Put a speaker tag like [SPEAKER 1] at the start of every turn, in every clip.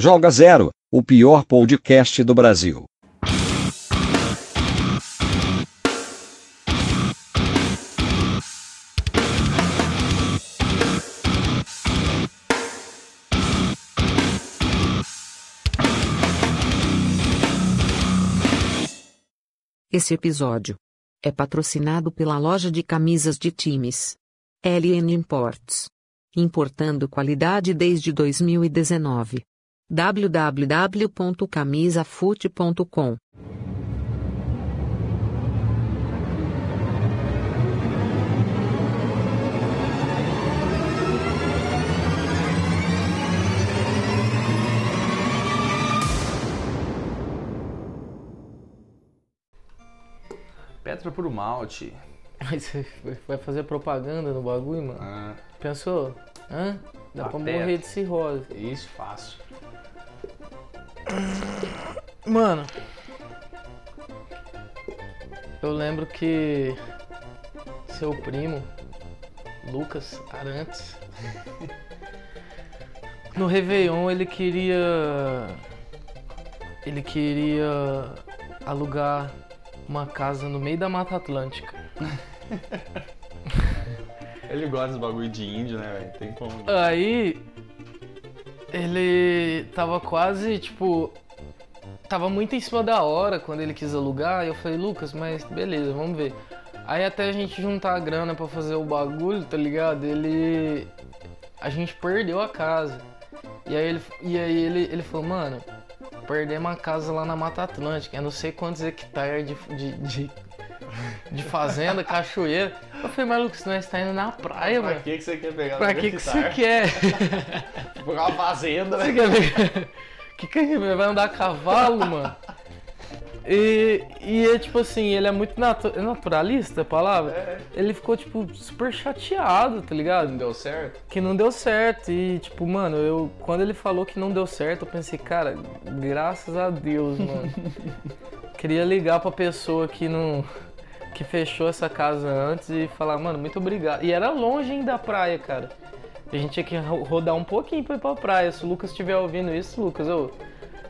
[SPEAKER 1] Joga Zero, o pior podcast do Brasil.
[SPEAKER 2] Esse episódio é patrocinado pela loja de camisas de times LN Imports, importando qualidade desde 2019. www.camisafute.com
[SPEAKER 3] Petra pro malte.
[SPEAKER 4] Você vai fazer propaganda no bagulho, mano?
[SPEAKER 3] Ah,
[SPEAKER 4] Pensou? Hã? Dá pra
[SPEAKER 3] Pateta.
[SPEAKER 4] morrer de cirrose.
[SPEAKER 3] isso, fácil.
[SPEAKER 4] Mano, eu lembro que seu primo, Lucas Arantes, no Réveillon ele queria. Ele queria alugar uma casa no meio da Mata Atlântica.
[SPEAKER 3] Ele gosta dos bagulho de índio, né, velho? Tem como.
[SPEAKER 4] Aí ele tava quase, tipo, tava muito em cima da hora quando ele quis alugar. E eu falei, Lucas, mas beleza, vamos ver. Aí até a gente juntar a grana pra fazer o bagulho, tá ligado? Ele. A gente perdeu a casa. E aí ele, e aí ele, ele falou, mano, perdemos a casa lá na Mata Atlântica. Eu não sei quantos hectares de, de, de, de fazenda, cachoeira. Eu falei, mas Lucas, nós tá indo na praia,
[SPEAKER 3] Pra
[SPEAKER 4] mano.
[SPEAKER 3] que, que você quer pegar
[SPEAKER 4] Pra que, que você quer?
[SPEAKER 3] Pegar uma fazenda,
[SPEAKER 4] Você
[SPEAKER 3] né?
[SPEAKER 4] quer ver? Que que é? vai andar a cavalo, mano? E, e é tipo assim, ele é muito natu- é naturalista a palavra.
[SPEAKER 3] É.
[SPEAKER 4] Ele ficou, tipo, super chateado, tá ligado?
[SPEAKER 3] Não deu certo?
[SPEAKER 4] Que não deu certo. E, tipo, mano, eu quando ele falou que não deu certo, eu pensei, cara, graças a Deus, mano. Queria ligar pra pessoa que não. Que fechou essa casa antes e falar, mano, muito obrigado. E era longe ainda da praia, cara. A gente tinha que ro- rodar um pouquinho pra ir pra praia. Se o Lucas estiver ouvindo isso, Lucas, ô,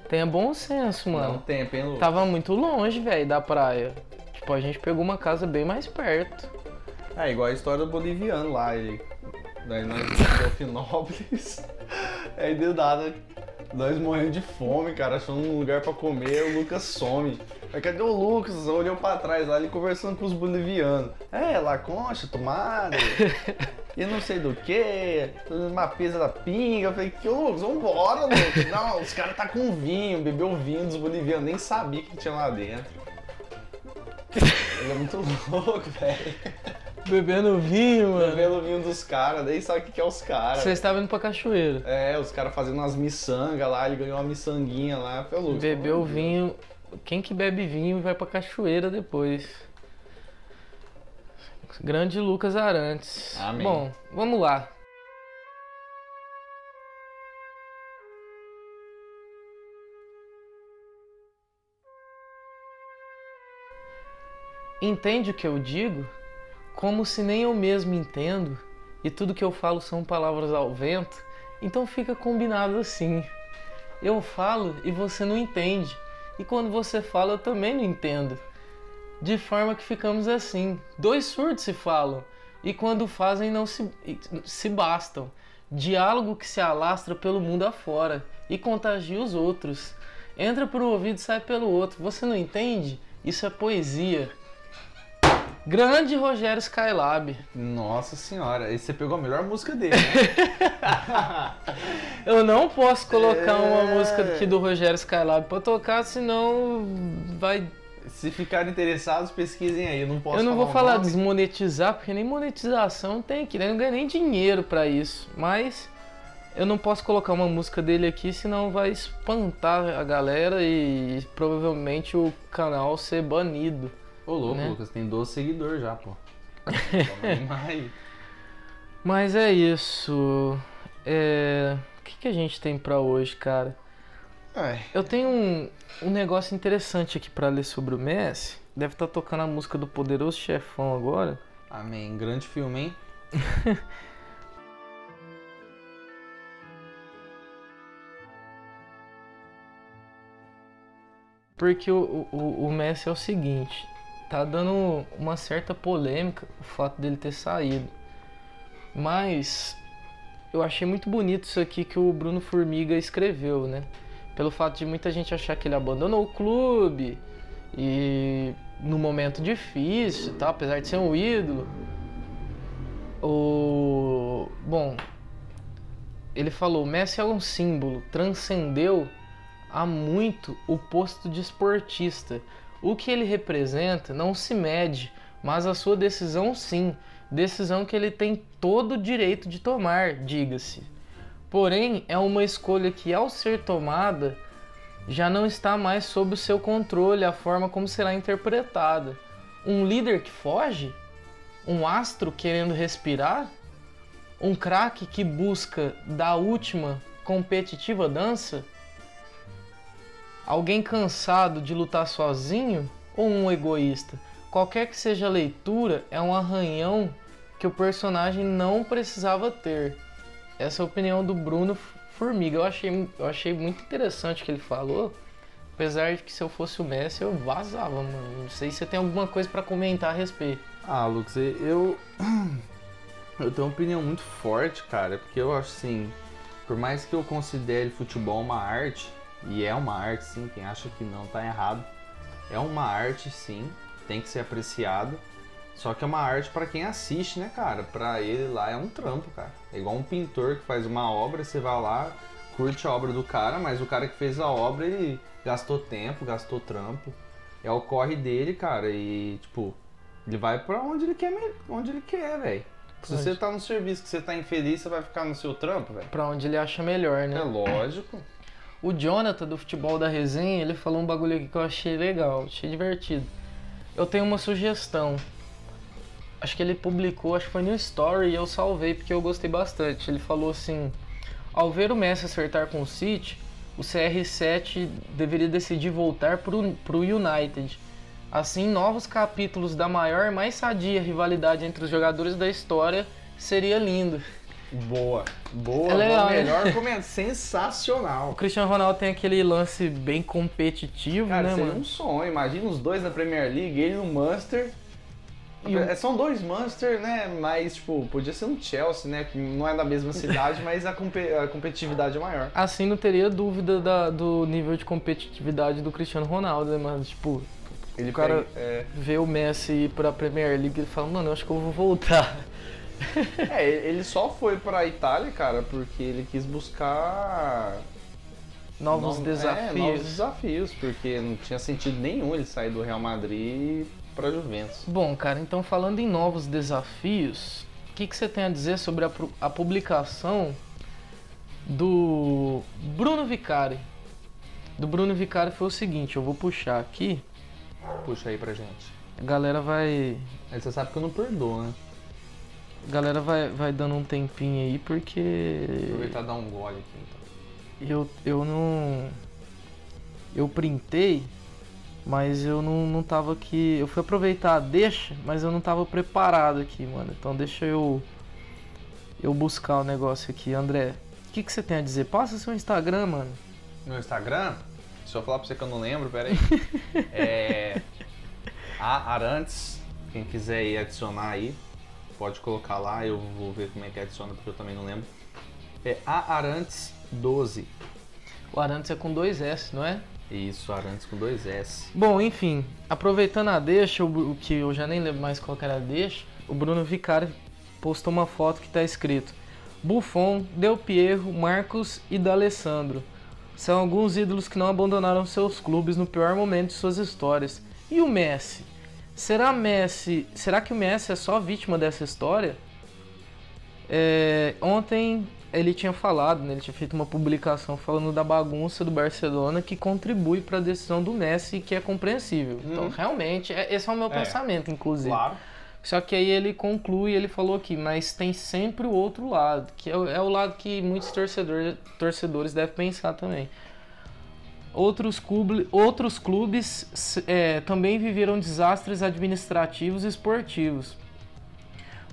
[SPEAKER 4] tenha bom senso, mano.
[SPEAKER 3] Não tempo, hein, Lu?
[SPEAKER 4] Tava muito longe, velho, da praia. Tipo, a gente pegou uma casa bem mais perto.
[SPEAKER 3] É igual a história do boliviano lá, ele. Daí nós Delfinópolis. Aí deu nada. Nós morrendo de fome, cara, achando um lugar pra comer, o Lucas some. Aí cadê o Lucas? Olhou pra trás lá, ele conversando com os bolivianos. É, lá concha, tomada, e não sei do que, uma pesa da pinga. Eu falei, que Lucas, vambora, Lucas. Não, os caras tá com vinho, bebeu vinho dos bolivianos, nem sabia o que tinha lá dentro. Ele é muito louco, velho.
[SPEAKER 4] Bebendo vinho, mano.
[SPEAKER 3] Bebendo vinho dos caras, nem sabe o que que é os caras.
[SPEAKER 4] Vocês estavam indo pra cachoeira.
[SPEAKER 3] É, os caras fazendo umas miçangas lá, ele ganhou uma miçanguinha lá. Foi louco.
[SPEAKER 4] Bebeu vinho. Quem que bebe vinho vai pra cachoeira depois? Grande Lucas Arantes.
[SPEAKER 3] Amém.
[SPEAKER 4] Bom, vamos lá. Entende o que eu digo? Como se nem eu mesmo entendo, e tudo que eu falo são palavras ao vento, então fica combinado assim. Eu falo e você não entende, e quando você fala eu também não entendo. De forma que ficamos assim. Dois surdos se falam, e quando fazem não se, se bastam. Diálogo que se alastra pelo mundo afora e contagia os outros. Entra por um ouvido e sai pelo outro. Você não entende? Isso é poesia. Grande Rogério Skylab.
[SPEAKER 3] Nossa senhora, aí você pegou a melhor música dele. né?
[SPEAKER 4] Eu não posso colocar uma
[SPEAKER 3] É.
[SPEAKER 4] música aqui do Rogério Skylab pra tocar, senão vai.
[SPEAKER 3] Se ficarem interessados, pesquisem aí. Eu não posso
[SPEAKER 4] eu não vou
[SPEAKER 3] o
[SPEAKER 4] falar
[SPEAKER 3] nome.
[SPEAKER 4] desmonetizar, porque nem monetização tem aqui, né? Eu não ganho nem dinheiro pra isso. Mas eu não posso colocar uma música dele aqui, senão vai espantar a galera e provavelmente o canal ser banido.
[SPEAKER 3] Ô, louco,
[SPEAKER 4] né?
[SPEAKER 3] Lucas, tem 12 seguidores já, pô.
[SPEAKER 4] Mas é isso. É... O que, que a gente tem pra hoje, cara?
[SPEAKER 3] Ai,
[SPEAKER 4] Eu tenho um, um negócio interessante aqui pra ler sobre o Messi. Deve estar tocando a música do Poderoso Chefão agora.
[SPEAKER 3] amém. Grande filme, hein?
[SPEAKER 4] Porque o, o, o Messi é o seguinte, tá dando uma certa polêmica o fato dele ter saído. Mas eu achei muito bonito isso aqui que o Bruno Formiga escreveu, né? Pelo fato de muita gente achar que ele abandonou o clube e no momento difícil, tá? apesar de ser um ídolo. O bom, ele falou: Messi é um símbolo, transcendeu há muito o posto de esportista. O que ele representa não se mede, mas a sua decisão sim, decisão que ele tem todo o direito de tomar, diga-se. Porém, é uma escolha que, ao ser tomada, já não está mais sob o seu controle a forma como será interpretada. Um líder que foge? Um astro querendo respirar? Um craque que busca da última competitiva dança? Alguém cansado de lutar sozinho ou um egoísta? Qualquer que seja a leitura, é um arranhão que o personagem não precisava ter. Essa é a opinião do Bruno Formiga. Eu achei, eu achei muito interessante o que ele falou. Apesar de que se eu fosse o Messi, eu vazava, mano. Não sei se você tem alguma coisa para comentar a respeito.
[SPEAKER 3] Ah, Lucas, eu. Eu tenho uma opinião muito forte, cara, porque eu acho assim. Por mais que eu considere futebol uma arte, e é uma arte sim, quem acha que não tá errado. É uma arte sim, tem que ser apreciado. Só que é uma arte para quem assiste, né, cara? Pra ele lá é um trampo, cara. É igual um pintor que faz uma obra, você vai lá, curte a obra do cara, mas o cara que fez a obra, ele gastou tempo, gastou trampo. É o corre dele, cara, e tipo, ele vai para onde ele quer, onde ele quer, velho. Se você tá no serviço que você tá infeliz, você vai ficar no seu trampo, velho.
[SPEAKER 4] Pra onde ele acha melhor, né?
[SPEAKER 3] É lógico.
[SPEAKER 4] O Jonathan do Futebol da Resenha, ele falou um bagulho aqui que eu achei legal, achei divertido. Eu tenho uma sugestão. Acho que ele publicou, acho que foi no Story e eu salvei porque eu gostei bastante. Ele falou assim: Ao ver o Messi acertar com o City, o CR7 deveria decidir voltar pro, pro United. Assim, novos capítulos da maior e mais sadia rivalidade entre os jogadores da história seria lindo.
[SPEAKER 3] Boa, boa,
[SPEAKER 4] É legal,
[SPEAKER 3] boa,
[SPEAKER 4] né?
[SPEAKER 3] melhor comentário, sensacional.
[SPEAKER 4] O Cristiano Ronaldo tem aquele lance bem competitivo,
[SPEAKER 3] Cara,
[SPEAKER 4] né,
[SPEAKER 3] seria
[SPEAKER 4] mano?
[SPEAKER 3] um sonho. Imagina os dois na Premier League, ele no Manchester.
[SPEAKER 4] E
[SPEAKER 3] É, São dois Manchester, né? Mas, tipo, podia ser um Chelsea, né? Que não é da mesma cidade, mas a, compe- a competitividade é maior.
[SPEAKER 4] Assim não teria dúvida da- do nível de competitividade do Cristiano Ronaldo, né, mano? Tipo,
[SPEAKER 3] Ele
[SPEAKER 4] O cara-
[SPEAKER 3] pega- é,
[SPEAKER 4] ver o Messi ir pra Premier League e fala, mano, eu acho que eu vou voltar.
[SPEAKER 3] É, ele só foi pra Itália, cara, porque ele quis buscar
[SPEAKER 4] Novos
[SPEAKER 3] no-
[SPEAKER 4] desafios.
[SPEAKER 3] É, novos desafios, porque não tinha sentido nenhum ele sair do Real Madrid pra Juventus.
[SPEAKER 4] Bom, cara, então falando em novos desafios, o que, que você tem a dizer sobre a, a publicação do Bruno Vicari? Do Bruno Vicari foi o seguinte, eu vou puxar aqui,
[SPEAKER 3] Puxa aí pra gente.
[SPEAKER 4] a galera vai.
[SPEAKER 3] Aí você sabe que eu não perdoo, né?
[SPEAKER 4] Galera vai, vai dando um tempinho aí porque.
[SPEAKER 3] Aproveitar e dar um gole aqui, então.
[SPEAKER 4] Eu, eu não. Eu printei, mas eu não, não tava aqui. Eu fui aproveitar a deixa, mas eu não tava preparado aqui, mano. Então deixa eu. Eu buscar o negócio aqui. André, o que, que você tem a dizer? Passa seu Instagram, mano.
[SPEAKER 3] No Instagram, se eu falar pra você que eu não lembro, pera aí. é. A Arantes, quem quiser ir adicionar aí, pode colocar lá, eu vou ver como é que adiciona porque eu também não lembro. É A Arantes 12.
[SPEAKER 4] O Arantes é com dois S, não é?
[SPEAKER 3] Isso, Arantes com dois S.
[SPEAKER 4] Bom, enfim, aproveitando a deixa, o, que eu já nem lembro mais qual era a deixa, o Bruno Vicari postou uma foto que tá escrito Buffon, Del Piero, Marcos e D'Alessandro. São alguns ídolos que não abandonaram seus clubes no pior momento de suas histórias. E o Messi? Será Messi? Será que o Messi é só vítima dessa história? É, ontem ele tinha falado, né, ele tinha feito uma publicação falando da bagunça do Barcelona que contribui para a decisão do Messi, que é compreensível. Então, realmente, é- esse é o meu
[SPEAKER 3] É.
[SPEAKER 4] pensamento, inclusive.
[SPEAKER 3] Claro.
[SPEAKER 4] Só que aí ele conclui, ele falou aqui, mas tem sempre o outro lado, que é, o- é o lado que muitos torcedores, torcedores devem pensar também. Outros, clube, outros clubes é, também viveram desastres administrativos e esportivos.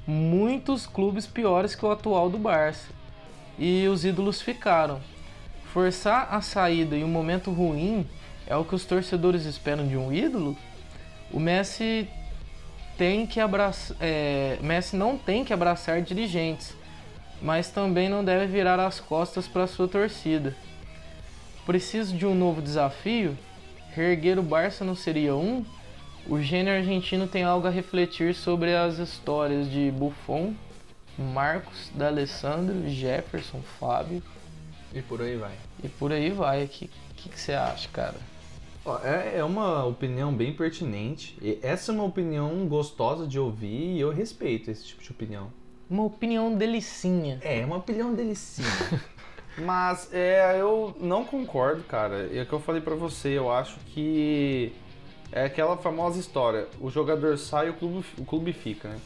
[SPEAKER 4] Muitos clubes piores que o atual do Barça. E os ídolos ficaram. Forçar a saída em um momento ruim é o que os torcedores esperam de um ídolo, o Messi tem que abraçar, é, Messi não tem que abraçar dirigentes, mas também não deve virar as costas para sua torcida. Preciso de um novo desafio? Reerguer o Barça não seria um? O gênio argentino tem algo a refletir sobre as histórias de Buffon, Marcos, D'Alessandro, Jefferson, Fábio
[SPEAKER 3] E por aí vai.
[SPEAKER 4] e por aí vai. O que, que, que você acha, cara?
[SPEAKER 3] É, é uma opinião bem pertinente. E essa é uma opinião gostosa de ouvir e eu respeito esse tipo de opinião.
[SPEAKER 4] Uma opinião delicinha.
[SPEAKER 3] É, uma opinião delicinha. Mas é, eu não concordo, cara. É o que eu falei pra você, eu acho que é aquela famosa história, o jogador sai, o clube, o clube fica, né?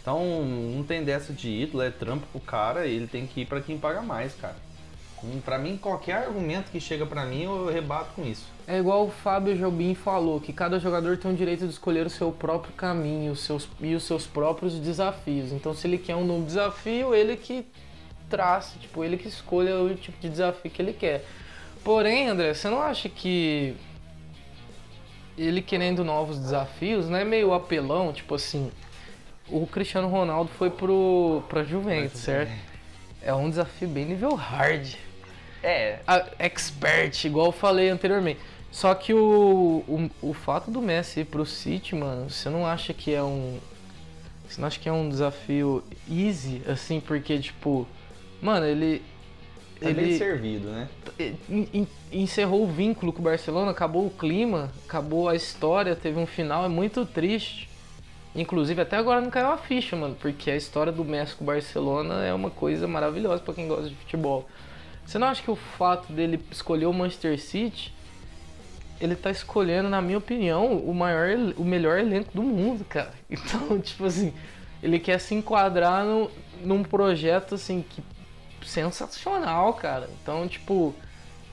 [SPEAKER 3] Então não tem dessa de ídolo, é trampo pro cara e ele tem que ir pra quem paga mais, cara. Hum, Pra mim, qualquer argumento que chega pra mim, eu rebato com isso.
[SPEAKER 4] É igual o Fábio Jobim falou, que cada jogador tem o direito de escolher o seu próprio caminho os seus, e os seus próprios desafios. Então se ele quer um novo desafio, ele que traça, tipo, ele que escolha o tipo de desafio que ele quer. Porém, André, você não acha que ele querendo novos desafios, não é meio apelão, tipo assim, o Cristiano Ronaldo foi pro pra Juventus, certo? É um desafio bem nível hard
[SPEAKER 3] É,
[SPEAKER 4] a- expert, igual eu falei anteriormente. Só que o, o, o fato do Messi ir pro City, mano, você não acha que é um. Você não acha que é um desafio easy, assim, porque, tipo. Mano, ele.
[SPEAKER 3] tá bem
[SPEAKER 4] ele
[SPEAKER 3] servido, né?
[SPEAKER 4] en- en- encerrou o vínculo com o Barcelona, acabou o clima, acabou a história, teve um final, é muito triste. Inclusive, até agora não caiu a ficha, mano, porque a história do Messi com o Barcelona é uma coisa maravilhosa pra quem gosta de futebol. Você não acha que o fato dele escolher o Manchester City, ele tá escolhendo, na minha opinião, o maior, o melhor elenco do mundo, cara. Então, tipo assim, ele quer se enquadrar no, num projeto assim que sensacional, cara. Então, tipo,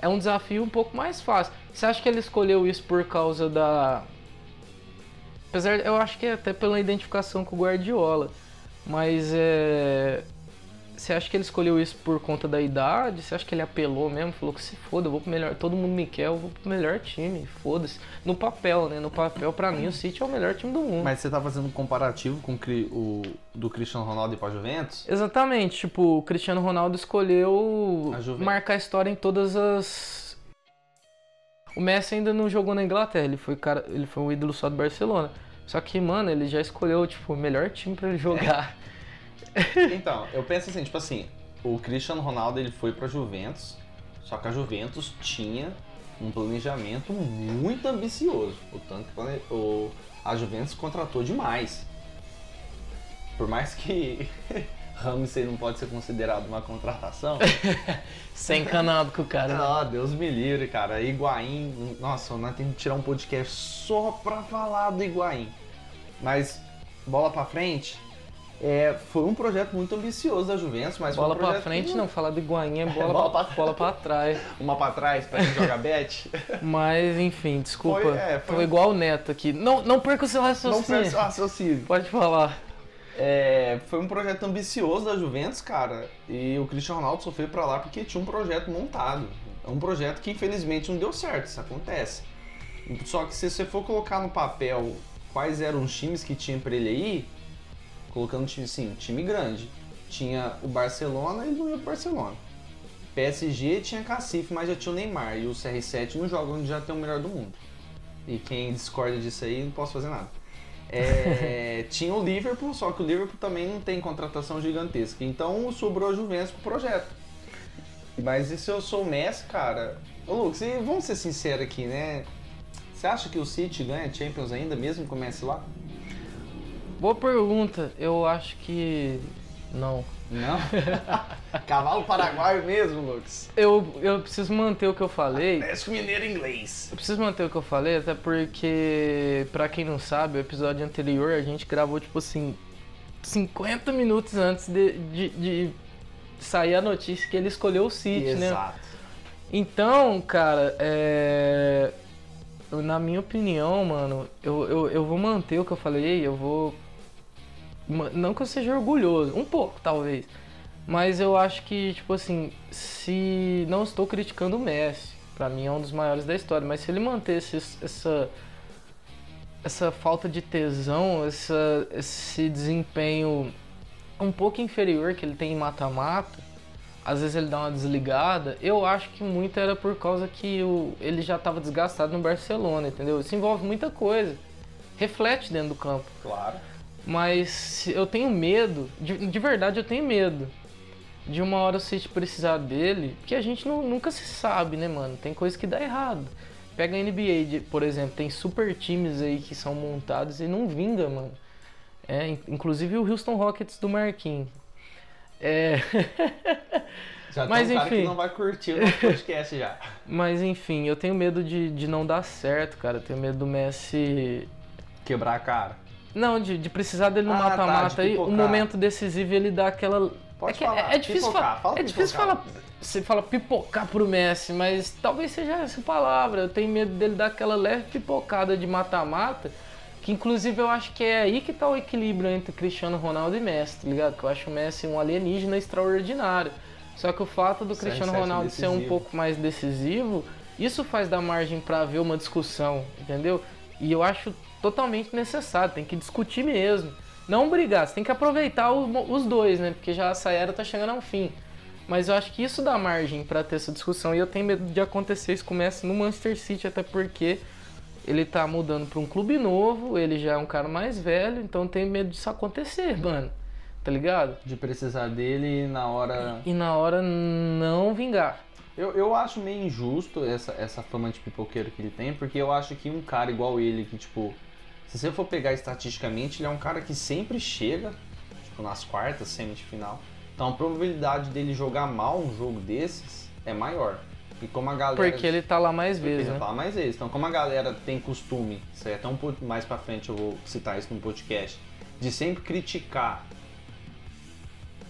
[SPEAKER 4] é um desafio um pouco mais fácil. Você acha que ele escolheu isso por causa da. Apesar, eu acho que é até pela identificação com o Guardiola. Mas é. Você acha que ele escolheu isso por conta da idade? Você acha que ele apelou mesmo? Falou que se foda, eu vou pro melhor. Todo mundo me quer, eu vou pro melhor time. Foda-se. No papel, né? No papel, pra mim, o City é o melhor time do mundo.
[SPEAKER 3] Mas você tá fazendo um comparativo com o do Cristiano Ronaldo ir pra Juventus?
[SPEAKER 4] Exatamente, tipo, o Cristiano Ronaldo escolheu
[SPEAKER 3] A
[SPEAKER 4] marcar história em todas as. O Messi ainda não jogou na Inglaterra, ele foi cara, ele foi um ídolo só do Barcelona. Só que, mano, ele já escolheu, tipo, o melhor time pra ele jogar.
[SPEAKER 3] Então, eu penso assim, tipo assim, o Cristiano Ronaldo ele foi pra Juventus, só que a Juventus tinha um planejamento muito ambicioso. O tanto que o, a Juventus contratou demais. Por mais que Ramsey não pode ser considerado uma contratação.
[SPEAKER 4] Sem encanado com o cara. né?
[SPEAKER 3] Ah, Deus me livre, cara. Higuaín, nossa, nós temos que tirar um podcast só pra falar do Higuaín. Mas, bola pra frente, é, foi um projeto muito ambicioso da Juventus, mas
[SPEAKER 4] Bola
[SPEAKER 3] foi um
[SPEAKER 4] pra
[SPEAKER 3] projeto
[SPEAKER 4] frente,
[SPEAKER 3] que-
[SPEAKER 4] não, falar do Iguain é bola,
[SPEAKER 3] Bola
[SPEAKER 4] pra,
[SPEAKER 3] pra-
[SPEAKER 4] bola pra trás.
[SPEAKER 3] Uma pra trás, pra quem joga bet.
[SPEAKER 4] Mas, enfim, desculpa.
[SPEAKER 3] Foi, é, foi-
[SPEAKER 4] Tô igual o Neto aqui. Não, não perca o seu
[SPEAKER 3] Não
[SPEAKER 4] raciocínio.
[SPEAKER 3] pensa raciocínio.
[SPEAKER 4] Pode falar.
[SPEAKER 3] É, foi um projeto ambicioso da Juventus, cara, e o Cristiano Ronaldo só foi pra lá porque tinha um projeto montado. É um projeto que infelizmente não deu certo, isso acontece. Só que se você for colocar no papel quais eram os times que tinha pra ele aí, colocando time, sim, time grande. Tinha o Barcelona e não ia pro Barcelona. PSG tinha Cacife, mas já tinha o Neymar. E o CR7 não joga onde já tem o melhor do mundo. E quem discorda disso aí, não posso fazer nada. É, tinha o Liverpool, só que o Liverpool também não tem contratação gigantesca. Então sobrou a Juventus pro projeto. Mas e se eu sou o Messi, cara? Ô Lucas, e vamos ser sinceros aqui, né? Você acha que o City ganha Champions ainda, mesmo que comece lá?
[SPEAKER 4] Boa pergunta. Eu acho que. Não.
[SPEAKER 3] Não? Cavalo paraguaio mesmo, Lucas.
[SPEAKER 4] Eu, eu preciso manter o que eu falei.
[SPEAKER 3] Parece mineiro inglês.
[SPEAKER 4] Eu preciso manter o que eu falei, até porque, pra quem não sabe, o episódio anterior a gente gravou, tipo assim, 50 minutos antes de, de, de sair a notícia que ele escolheu o City, né?
[SPEAKER 3] Exato.
[SPEAKER 4] Então, cara, é... na minha opinião, mano, eu, eu, eu vou manter o que eu falei, eu vou. Não que eu seja orgulhoso, um pouco talvez. Mas eu acho que, tipo assim, se. Não estou criticando o Messi. Pra mim é um dos maiores da história. Mas se ele mantesse essa essa falta de tesão, essa, esse desempenho um pouco inferior que ele tem em mata-mata, às vezes ele dá uma desligada, eu acho que muito era por causa que o, ele já estava desgastado no Barcelona, entendeu? Isso envolve muita coisa. Reflete dentro do campo.
[SPEAKER 3] Claro.
[SPEAKER 4] Mas eu tenho medo, de, de verdade eu tenho medo de uma hora o City precisar dele, que a gente não, nunca se sabe, né, mano? Tem coisa que dá errado. Pega a NBA, por exemplo, tem super times aí que são montados e não vinga, mano. É, inclusive o Houston Rockets do Marquinhos. É.
[SPEAKER 3] Já
[SPEAKER 4] Mas,
[SPEAKER 3] tem um
[SPEAKER 4] enfim.
[SPEAKER 3] que não vai curtir o podcast já.
[SPEAKER 4] Mas enfim, eu tenho medo de, de não dar certo, cara. Eu tenho medo do Messi.
[SPEAKER 3] Quebrar a cara.
[SPEAKER 4] Não, de, de precisar dele no
[SPEAKER 3] Ah, tá,
[SPEAKER 4] mata-mata
[SPEAKER 3] de
[SPEAKER 4] aí, o
[SPEAKER 3] pipocar.
[SPEAKER 4] momento decisivo ele dá aquela.
[SPEAKER 3] Pode
[SPEAKER 4] é, que
[SPEAKER 3] falar,
[SPEAKER 4] é, é difícil
[SPEAKER 3] pipocar,
[SPEAKER 4] falar.
[SPEAKER 3] fala
[SPEAKER 4] é difícil
[SPEAKER 3] pipocar.
[SPEAKER 4] falar. Você fala pipocar pro Messi, mas talvez seja essa palavra. Eu tenho medo dele dar aquela leve pipocada de mata-mata. Que inclusive eu acho que é aí que tá o equilíbrio entre Cristiano Ronaldo e Messi, tá ligado? Que eu acho o Messi um alienígena extraordinário. Só que o fato do Cristiano
[SPEAKER 3] CR7
[SPEAKER 4] Ronaldo ser um
[SPEAKER 3] decisivo.
[SPEAKER 4] pouco mais decisivo, isso faz dar margem pra haver uma discussão, entendeu? E eu acho totalmente necessário, tem que discutir mesmo. Não brigar, você tem que aproveitar o- os dois, né? Porque já essa era tá chegando ao fim. Mas eu acho que isso dá margem pra ter essa discussão. E eu tenho medo de acontecer isso comece no Manchester City, até porque ele tá mudando pra um clube novo, ele já é um cara mais velho, então eu tenho medo disso acontecer, mano. Tá ligado?
[SPEAKER 3] De precisar dele na hora.
[SPEAKER 4] E na hora não vingar.
[SPEAKER 3] Eu, eu acho meio injusto essa, essa fama de pipoqueiro que ele tem, porque eu acho que um cara igual ele, que tipo, se você for pegar estatisticamente, ele é um cara que sempre chega, tipo, nas quartas, semi de final. Então a probabilidade dele jogar mal um jogo desses é maior. E como a galera.
[SPEAKER 4] Porque ele tá lá mais vezes,
[SPEAKER 3] já
[SPEAKER 4] né?
[SPEAKER 3] fala mais vezes. Então, como a galera tem costume, isso aí até um pouco mais pra frente eu vou citar isso no podcast, de sempre criticar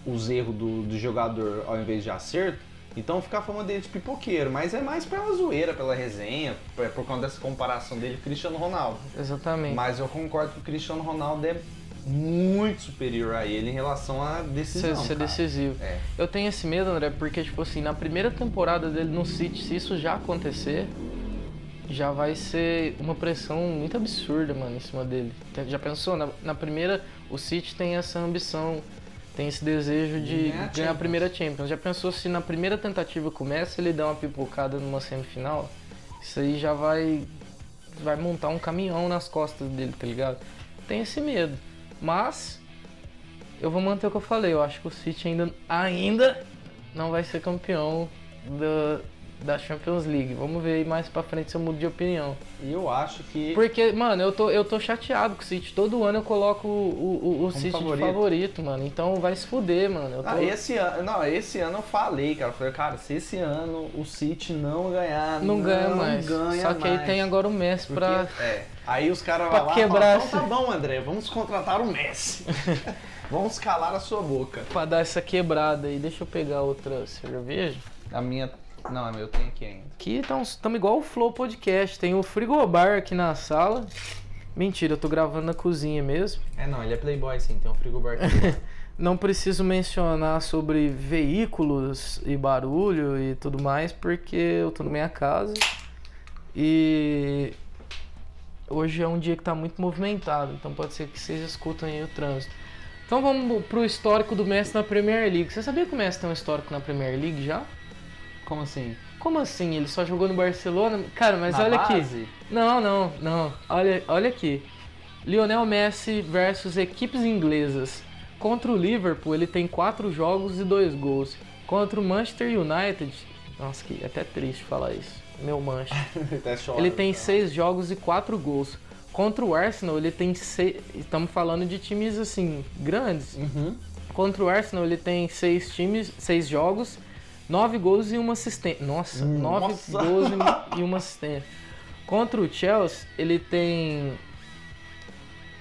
[SPEAKER 3] os erros do, do jogador ao invés de acerto, então fica a fama dele de pipoqueiro, mas é mais pela zoeira, pela resenha, por, por conta dessa comparação dele com o Cristiano Ronaldo.
[SPEAKER 4] Exatamente.
[SPEAKER 3] Mas eu concordo que o Cristiano Ronaldo é muito superior a ele em relação à decisão.
[SPEAKER 4] ser, ser decisivo.
[SPEAKER 3] É.
[SPEAKER 4] Eu tenho esse medo, André, porque, tipo assim, na primeira temporada dele no City, se isso já acontecer, já vai ser uma pressão muito absurda, mano, em cima dele. Já pensou? Na, na primeira, o City tem essa ambição, tem esse desejo de
[SPEAKER 3] Ganhar a
[SPEAKER 4] ganhar a primeira Champions. Já pensou se na primeira tentativa começa ele dá uma pipocada numa semifinal? Isso aí já vai vai montar um caminhão nas costas dele, tá ligado? Tem esse medo. Mas eu vou manter o que eu falei. Eu acho que o City ainda, ainda não vai ser campeão da, da Champions League. Vamos ver aí mais pra frente se eu mudo de opinião.
[SPEAKER 3] E eu acho que.
[SPEAKER 4] Porque, mano, eu tô, eu tô chateado com o City. Todo ano eu coloco o, o, o City
[SPEAKER 3] favorito.
[SPEAKER 4] de favorito, mano. Então vai se fuder, mano. Eu tô...
[SPEAKER 3] Ah, esse ano, não, esse ano eu falei, cara. Eu falei, cara, se esse ano o City não ganhar,
[SPEAKER 4] não, ganha mais.
[SPEAKER 3] ganha
[SPEAKER 4] Só que aí
[SPEAKER 3] mais.
[SPEAKER 4] tem agora o Messi
[SPEAKER 3] Porque,
[SPEAKER 4] pra.
[SPEAKER 3] é, aí os caras
[SPEAKER 4] pra
[SPEAKER 3] vão lá
[SPEAKER 4] quebrar
[SPEAKER 3] e falam, então tá bom, André, vamos contratar o Messi. vamos calar a sua boca.
[SPEAKER 4] Pra dar essa quebrada aí. Deixa eu pegar outra cerveja.
[SPEAKER 3] A minha, não, eu tenho aqui ainda.
[SPEAKER 4] Aqui estamos igual o Flow Podcast. Tem o frigobar aqui na sala. Mentira, eu tô gravando na cozinha mesmo.
[SPEAKER 3] É, não, ele é playboy sim, tem um frigobar aqui.
[SPEAKER 4] Não preciso mencionar sobre veículos e barulho e tudo mais, porque eu tô na minha casa. E hoje é um dia que tá muito movimentado, então pode ser que vocês escutem aí o trânsito. Então vamos pro histórico do Messi na Premier League. Você sabia que o Messi tem um histórico na Premier League já?
[SPEAKER 3] Como assim?
[SPEAKER 4] Como assim? Ele só jogou no Barcelona? Cara, mas
[SPEAKER 3] Na
[SPEAKER 4] olha aqui.
[SPEAKER 3] base?
[SPEAKER 4] Não, não, não. Olha, olha aqui. Lionel Messi versus equipes inglesas. Contra o Liverpool, ele tem 4 jogos e 2 gols. Contra o Manchester United, nossa, que é até triste falar isso. Meu Manchester. Ele tem 6 jogos e 4 gols. Contra o Arsenal, ele tem 6. Estamos falando de times assim, grandes.
[SPEAKER 3] Uhum.
[SPEAKER 4] Contra o Arsenal, ele tem 6 times, 6 jogos, 9 gols e uma assistência. Nossa, 9
[SPEAKER 3] Nossa.
[SPEAKER 4] gols e- e uma assistência. Contra o Chelsea, ele tem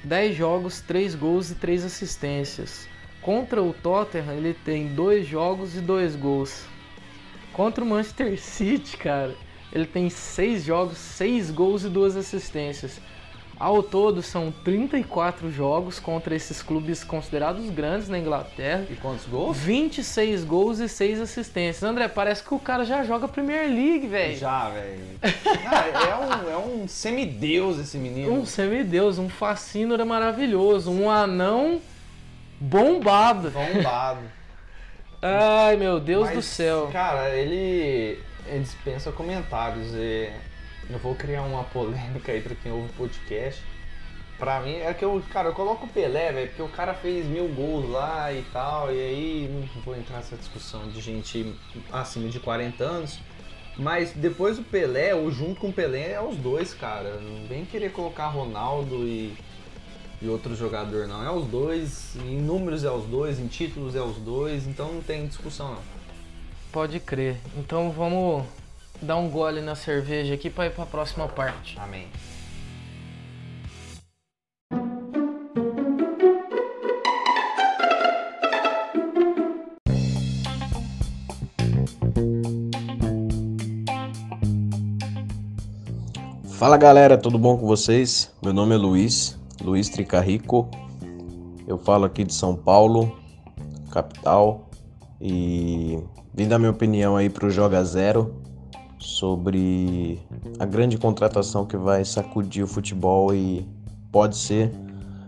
[SPEAKER 4] 10 jogos, 3 gols e 3 assistências. Contra o Tottenham, ele tem 2 jogos e 2 gols. Contra o Manchester City, cara, ele tem 6 jogos, 6 gols e 2 assistências. Ao todo são 34 jogos contra esses clubes considerados grandes na Inglaterra.
[SPEAKER 3] E quantos gols?
[SPEAKER 4] 26 gols e 6 assistências. André, parece que o cara já joga Premier League, velho.
[SPEAKER 3] Já, velho. é um, é um semideus esse menino.
[SPEAKER 4] Um semideus, um fascínora maravilhoso, um anão bombado.
[SPEAKER 3] Bombado.
[SPEAKER 4] Ai, meu Deus
[SPEAKER 3] Mas,
[SPEAKER 4] do céu.
[SPEAKER 3] Cara, ele, ele dispensa comentários. E eu vou criar uma polêmica aí pra quem ouve o podcast. Pra mim, é que eu, cara, eu coloco o Pelé, velho, porque o cara fez mil gols lá e tal, e aí não vou entrar nessa discussão de gente acima de 40 anos. Mas depois do Pelé, ou junto com o Pelé, é os dois, cara. Não vem querer colocar Ronaldo e, e outro jogador, não. É os dois, em números é os dois, em títulos é os dois, então não tem discussão, não.
[SPEAKER 4] Pode crer. Então vamos dar um gole na cerveja aqui pra ir pra próxima parte.
[SPEAKER 3] Amém.
[SPEAKER 5] Fala galera, tudo bom com vocês? Meu nome é Luiz, Luiz Tricarrico. Eu falo aqui de São Paulo, capital, e vim dar minha opinião aí pro Joga Zero sobre a grande contratação que vai sacudir o futebol e pode ser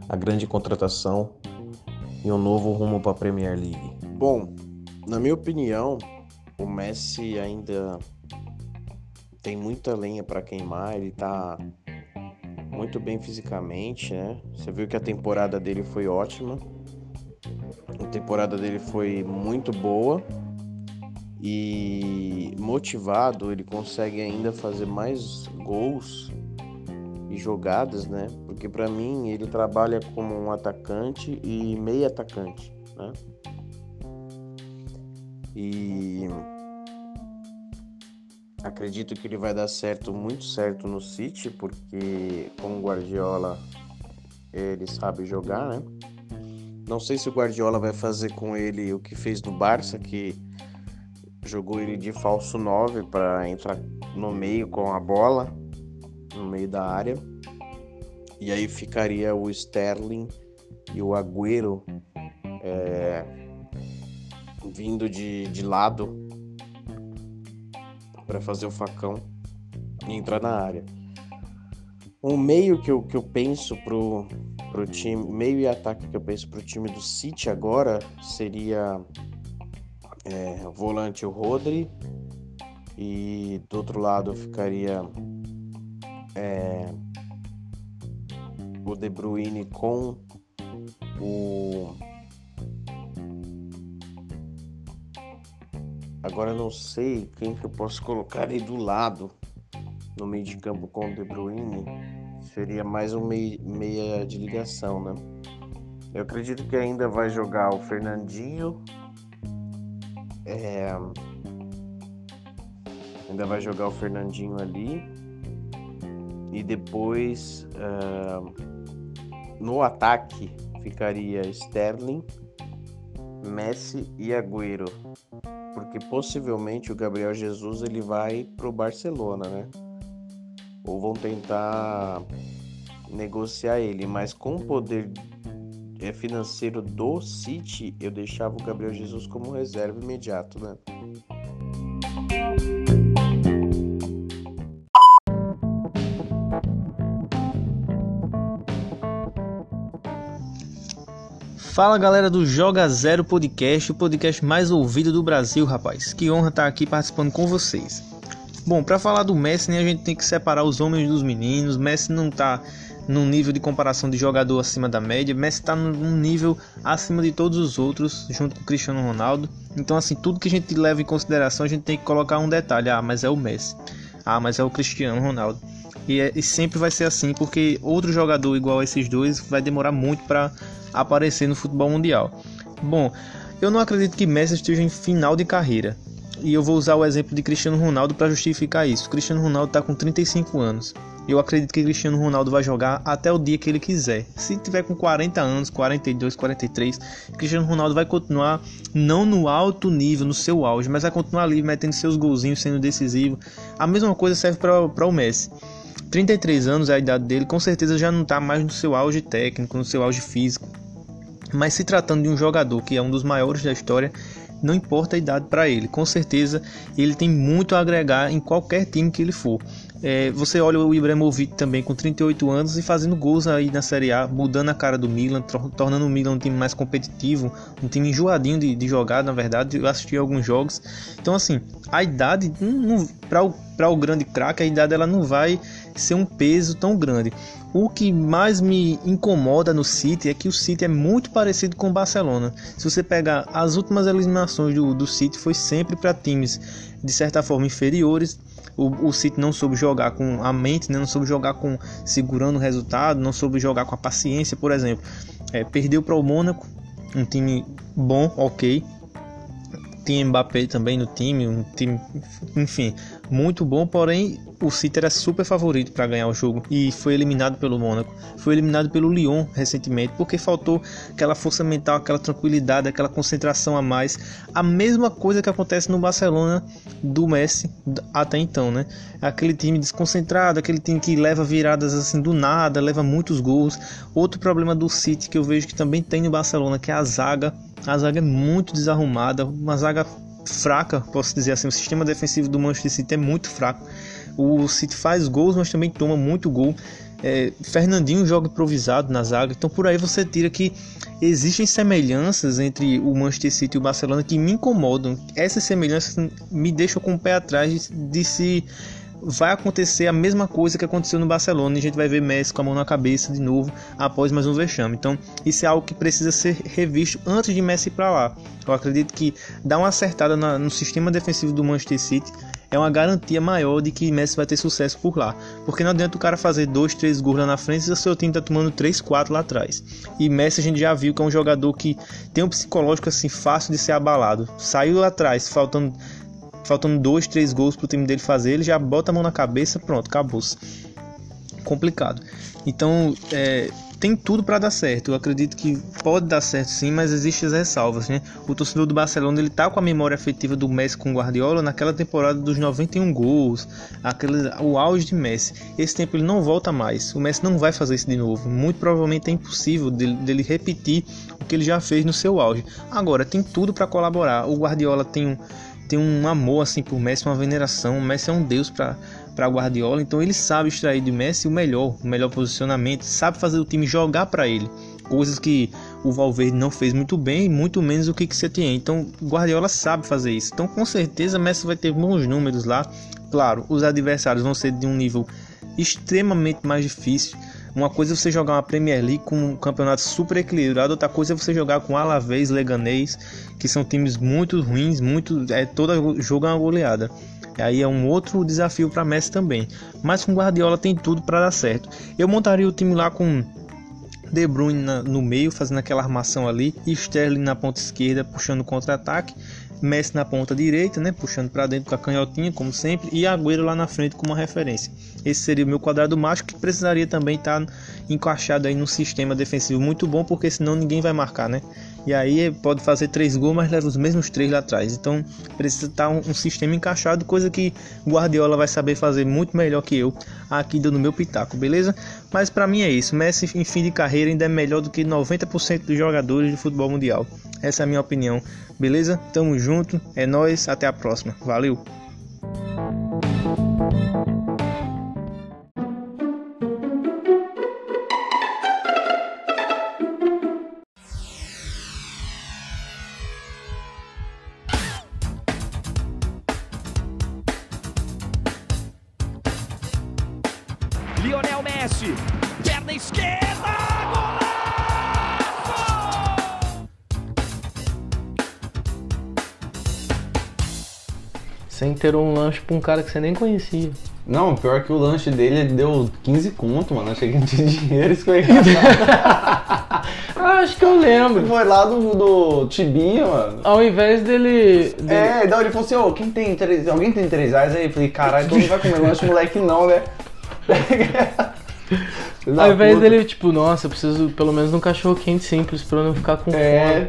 [SPEAKER 5] a grande contratação e um novo rumo para a Premier League. Bom, na minha opinião, o Messi ainda tem muita lenha para queimar, ele tá muito bem fisicamente, né? Você viu que a temporada dele foi ótima. A temporada dele foi muito boa e motivado, ele consegue ainda fazer mais gols e jogadas, né? Porque para mim ele trabalha como um atacante e meio atacante, né? E acredito que ele vai dar certo, muito certo no City, porque com o Guardiola ele sabe jogar, né? Não sei se o Guardiola vai fazer com ele o que fez no Barça, que jogou ele de falso 9 para entrar no meio com a bola, no meio da área. E aí ficaria o Sterling e o Agüero é, vindo de, de lado para fazer o facão e entrar na área. Um meio que eu, que eu penso pro, pro time, meio e ataque que eu penso pro time do City agora seria é, volante o Rodri. E do outro lado ficaria é, o De Bruyne com o agora não sei quem que eu posso colocar aí do lado no meio de campo com o De Bruyne. Seria mais um meia, meia de ligação, né? Eu acredito que ainda vai jogar o Fernandinho é... Ainda vai jogar o Fernandinho ali. E depois uh... no ataque ficaria Sterling, Messi e Agüero. Porque possivelmente o Gabriel Jesus ele vai pro Barcelona, né? Ou vão tentar negociar ele, mas com o poder financeiro do City, eu deixava o Gabriel Jesus como reserva imediato, né?
[SPEAKER 6] Fala galera do Joga Zero Podcast, o podcast mais ouvido do Brasil, rapaz. Que honra estar aqui participando com vocês. Bom, para falar do Messi, né, a gente tem que separar os homens dos meninos. Messi não tá num nível de comparação de jogador acima da média. Messi está num nível acima de todos os outros, junto com Cristiano Ronaldo. Então, assim, tudo que a gente leva em consideração, a gente tem que colocar um detalhe: ah, mas é o Messi, ah, mas é o Cristiano Ronaldo. E, é, e sempre vai ser assim, porque outro jogador igual a esses dois vai demorar muito para aparecer no futebol mundial. Bom, eu não acredito que Messi esteja em final de carreira. E eu vou usar o exemplo de Cristiano Ronaldo para justificar isso. Cristiano Ronaldo está com 35 anos. Eu acredito que Cristiano Ronaldo vai jogar até o dia que ele quiser. Se tiver com 40 anos, 42, 43, Cristiano Ronaldo vai continuar não no alto nível, no seu auge, mas vai continuar ali metendo seus golzinhos, sendo decisivo. A mesma coisa serve para o Messi. 33 anos é a idade dele, com certeza já não está mais no seu auge técnico, no seu auge físico. Mas se tratando de um jogador que é um dos maiores da história, não importa a idade para ele. Com certeza ele tem muito a agregar em qualquer time que ele for. É, você olha o Ibrahimovic também com 38 anos e fazendo gols aí na Série A, mudando a cara do Milan, tornando o Milan um time mais competitivo, um time enjoadinho de, de jogar, na verdade. Eu assisti alguns jogos. Então, assim, a idade, para o, o grande craque, a idade ela não vai ser um peso tão grande. O que mais me incomoda no City é que o City é muito parecido com o Barcelona. Se você pegar as últimas eliminações do, do City, foi sempre para times de certa forma inferiores. O, o City não soube jogar com a mente, né? não soube jogar com segurando o resultado, não soube jogar com a paciência, por exemplo. É, perdeu para o Mônaco, um time bom, ok, tinha Mbappé também no time, um time, enfim, muito bom, porém o City era super favorito para ganhar o jogo e foi eliminado pelo Mônaco. Foi eliminado pelo Lyon recentemente porque faltou aquela força mental, aquela tranquilidade, aquela concentração a mais. A mesma coisa que acontece no Barcelona do Messi até então, né? Aquele time desconcentrado, aquele time que leva viradas assim do nada, leva muitos gols. Outro problema do City que eu vejo que também tem no Barcelona, que é a zaga. A zaga é muito desarrumada, uma zaga fraca, posso dizer assim. O sistema defensivo do Manchester City é muito fraco. O City faz gols, mas também toma muito gol. É, Fernandinho joga improvisado na zaga. Então por aí você tira que existem semelhanças entre o Manchester City e o Barcelona que me incomodam. Essas semelhanças me deixam com o pé atrás de, de se vai acontecer a mesma coisa que aconteceu no Barcelona e a gente vai ver Messi com a mão na cabeça de novo após mais um vexame. Então, isso é algo que precisa ser revisto antes de Messi ir para lá. Eu acredito que dar uma acertada na, no sistema defensivo do Manchester City é uma garantia maior de que Messi vai ter sucesso por lá. Porque não adianta o cara fazer dois, três gols lá na frente e o seu time tá tomando três, quatro lá atrás. E Messi a gente já viu que é um jogador que tem um psicológico assim fácil de ser abalado. Saiu lá atrás, faltando faltando dois, três gols pro time dele fazer, ele já bota a mão na cabeça, pronto, acabou. -se. Complicado. Então, é, tem tudo para dar certo. Eu acredito que pode dar certo sim, mas existem as ressalvas, né? O torcedor do Barcelona ele tá com a memória afetiva do Messi com o Guardiola naquela temporada dos 91 gols, aquele, o auge de Messi. Esse tempo ele não volta mais. O Messi não vai fazer isso de novo. Muito provavelmente é impossível dele, dele repetir o que ele já fez no seu auge. Agora tem tudo para colaborar. O Guardiola tem um tem um amor assim por Messi, uma veneração. O Messi é um deus para para Guardiola, então ele sabe extrair de Messi o melhor, o melhor posicionamento, sabe fazer o time jogar para ele, coisas que o Valverde não fez muito bem, muito menos o que que tinha. Então Guardiola sabe fazer isso. Então com certeza Messi vai ter bons números lá. Claro, os adversários vão ser de um nível extremamente mais difícil. Uma coisa é você jogar uma Premier League com um campeonato super equilibrado, outra coisa é você jogar com Alavés, Leganês, que são times muito ruins, muito é toda jogo é uma goleada. Aí é um outro desafio para Messi também. Mas com Guardiola tem tudo para dar certo. Eu montaria o time lá com De Bruyne no meio, fazendo aquela armação ali, Sterling na ponta esquerda, puxando contra-ataque. Messi na ponta direita, né, puxando para dentro com a canhotinha, como sempre, e Agüero lá na frente como uma referência. Esse seria o meu quadrado mágico que precisaria também estar tá encaixado aí num sistema defensivo muito bom, porque senão ninguém vai marcar, né? E aí pode fazer três gols, mas leva os mesmos três lá atrás. Então precisa estar um, um, sistema encaixado, coisa que Guardiola vai saber fazer muito melhor que eu aqui dando meu pitaco, beleza? Mas para mim é isso. Messi em fim de carreira ainda é melhor do que 90% dos jogadores de futebol mundial. Essa é a minha opinião, beleza? Tamo junto, é nós, até a próxima. Valeu.
[SPEAKER 4] Sem ter um lanche pra um cara que você nem conhecia.
[SPEAKER 3] Não, pior que o lanche dele deu 15 conto, mano. Achei que não tinha dinheiro, foi
[SPEAKER 4] ah, Acho que eu lembro.
[SPEAKER 3] Foi lá do, do Tibia, mano.
[SPEAKER 4] Ao invés dele. dele...
[SPEAKER 3] É, então ele falou assim: ô, oh, quem tem três. Alguém tem três reais aí? Eu falei, caralho, todo mundo vai comer lanche, moleque não, né?
[SPEAKER 4] Ao invés puta. dele, tipo, nossa, eu preciso pelo menos de um cachorro quente simples pra eu não ficar com é. fome.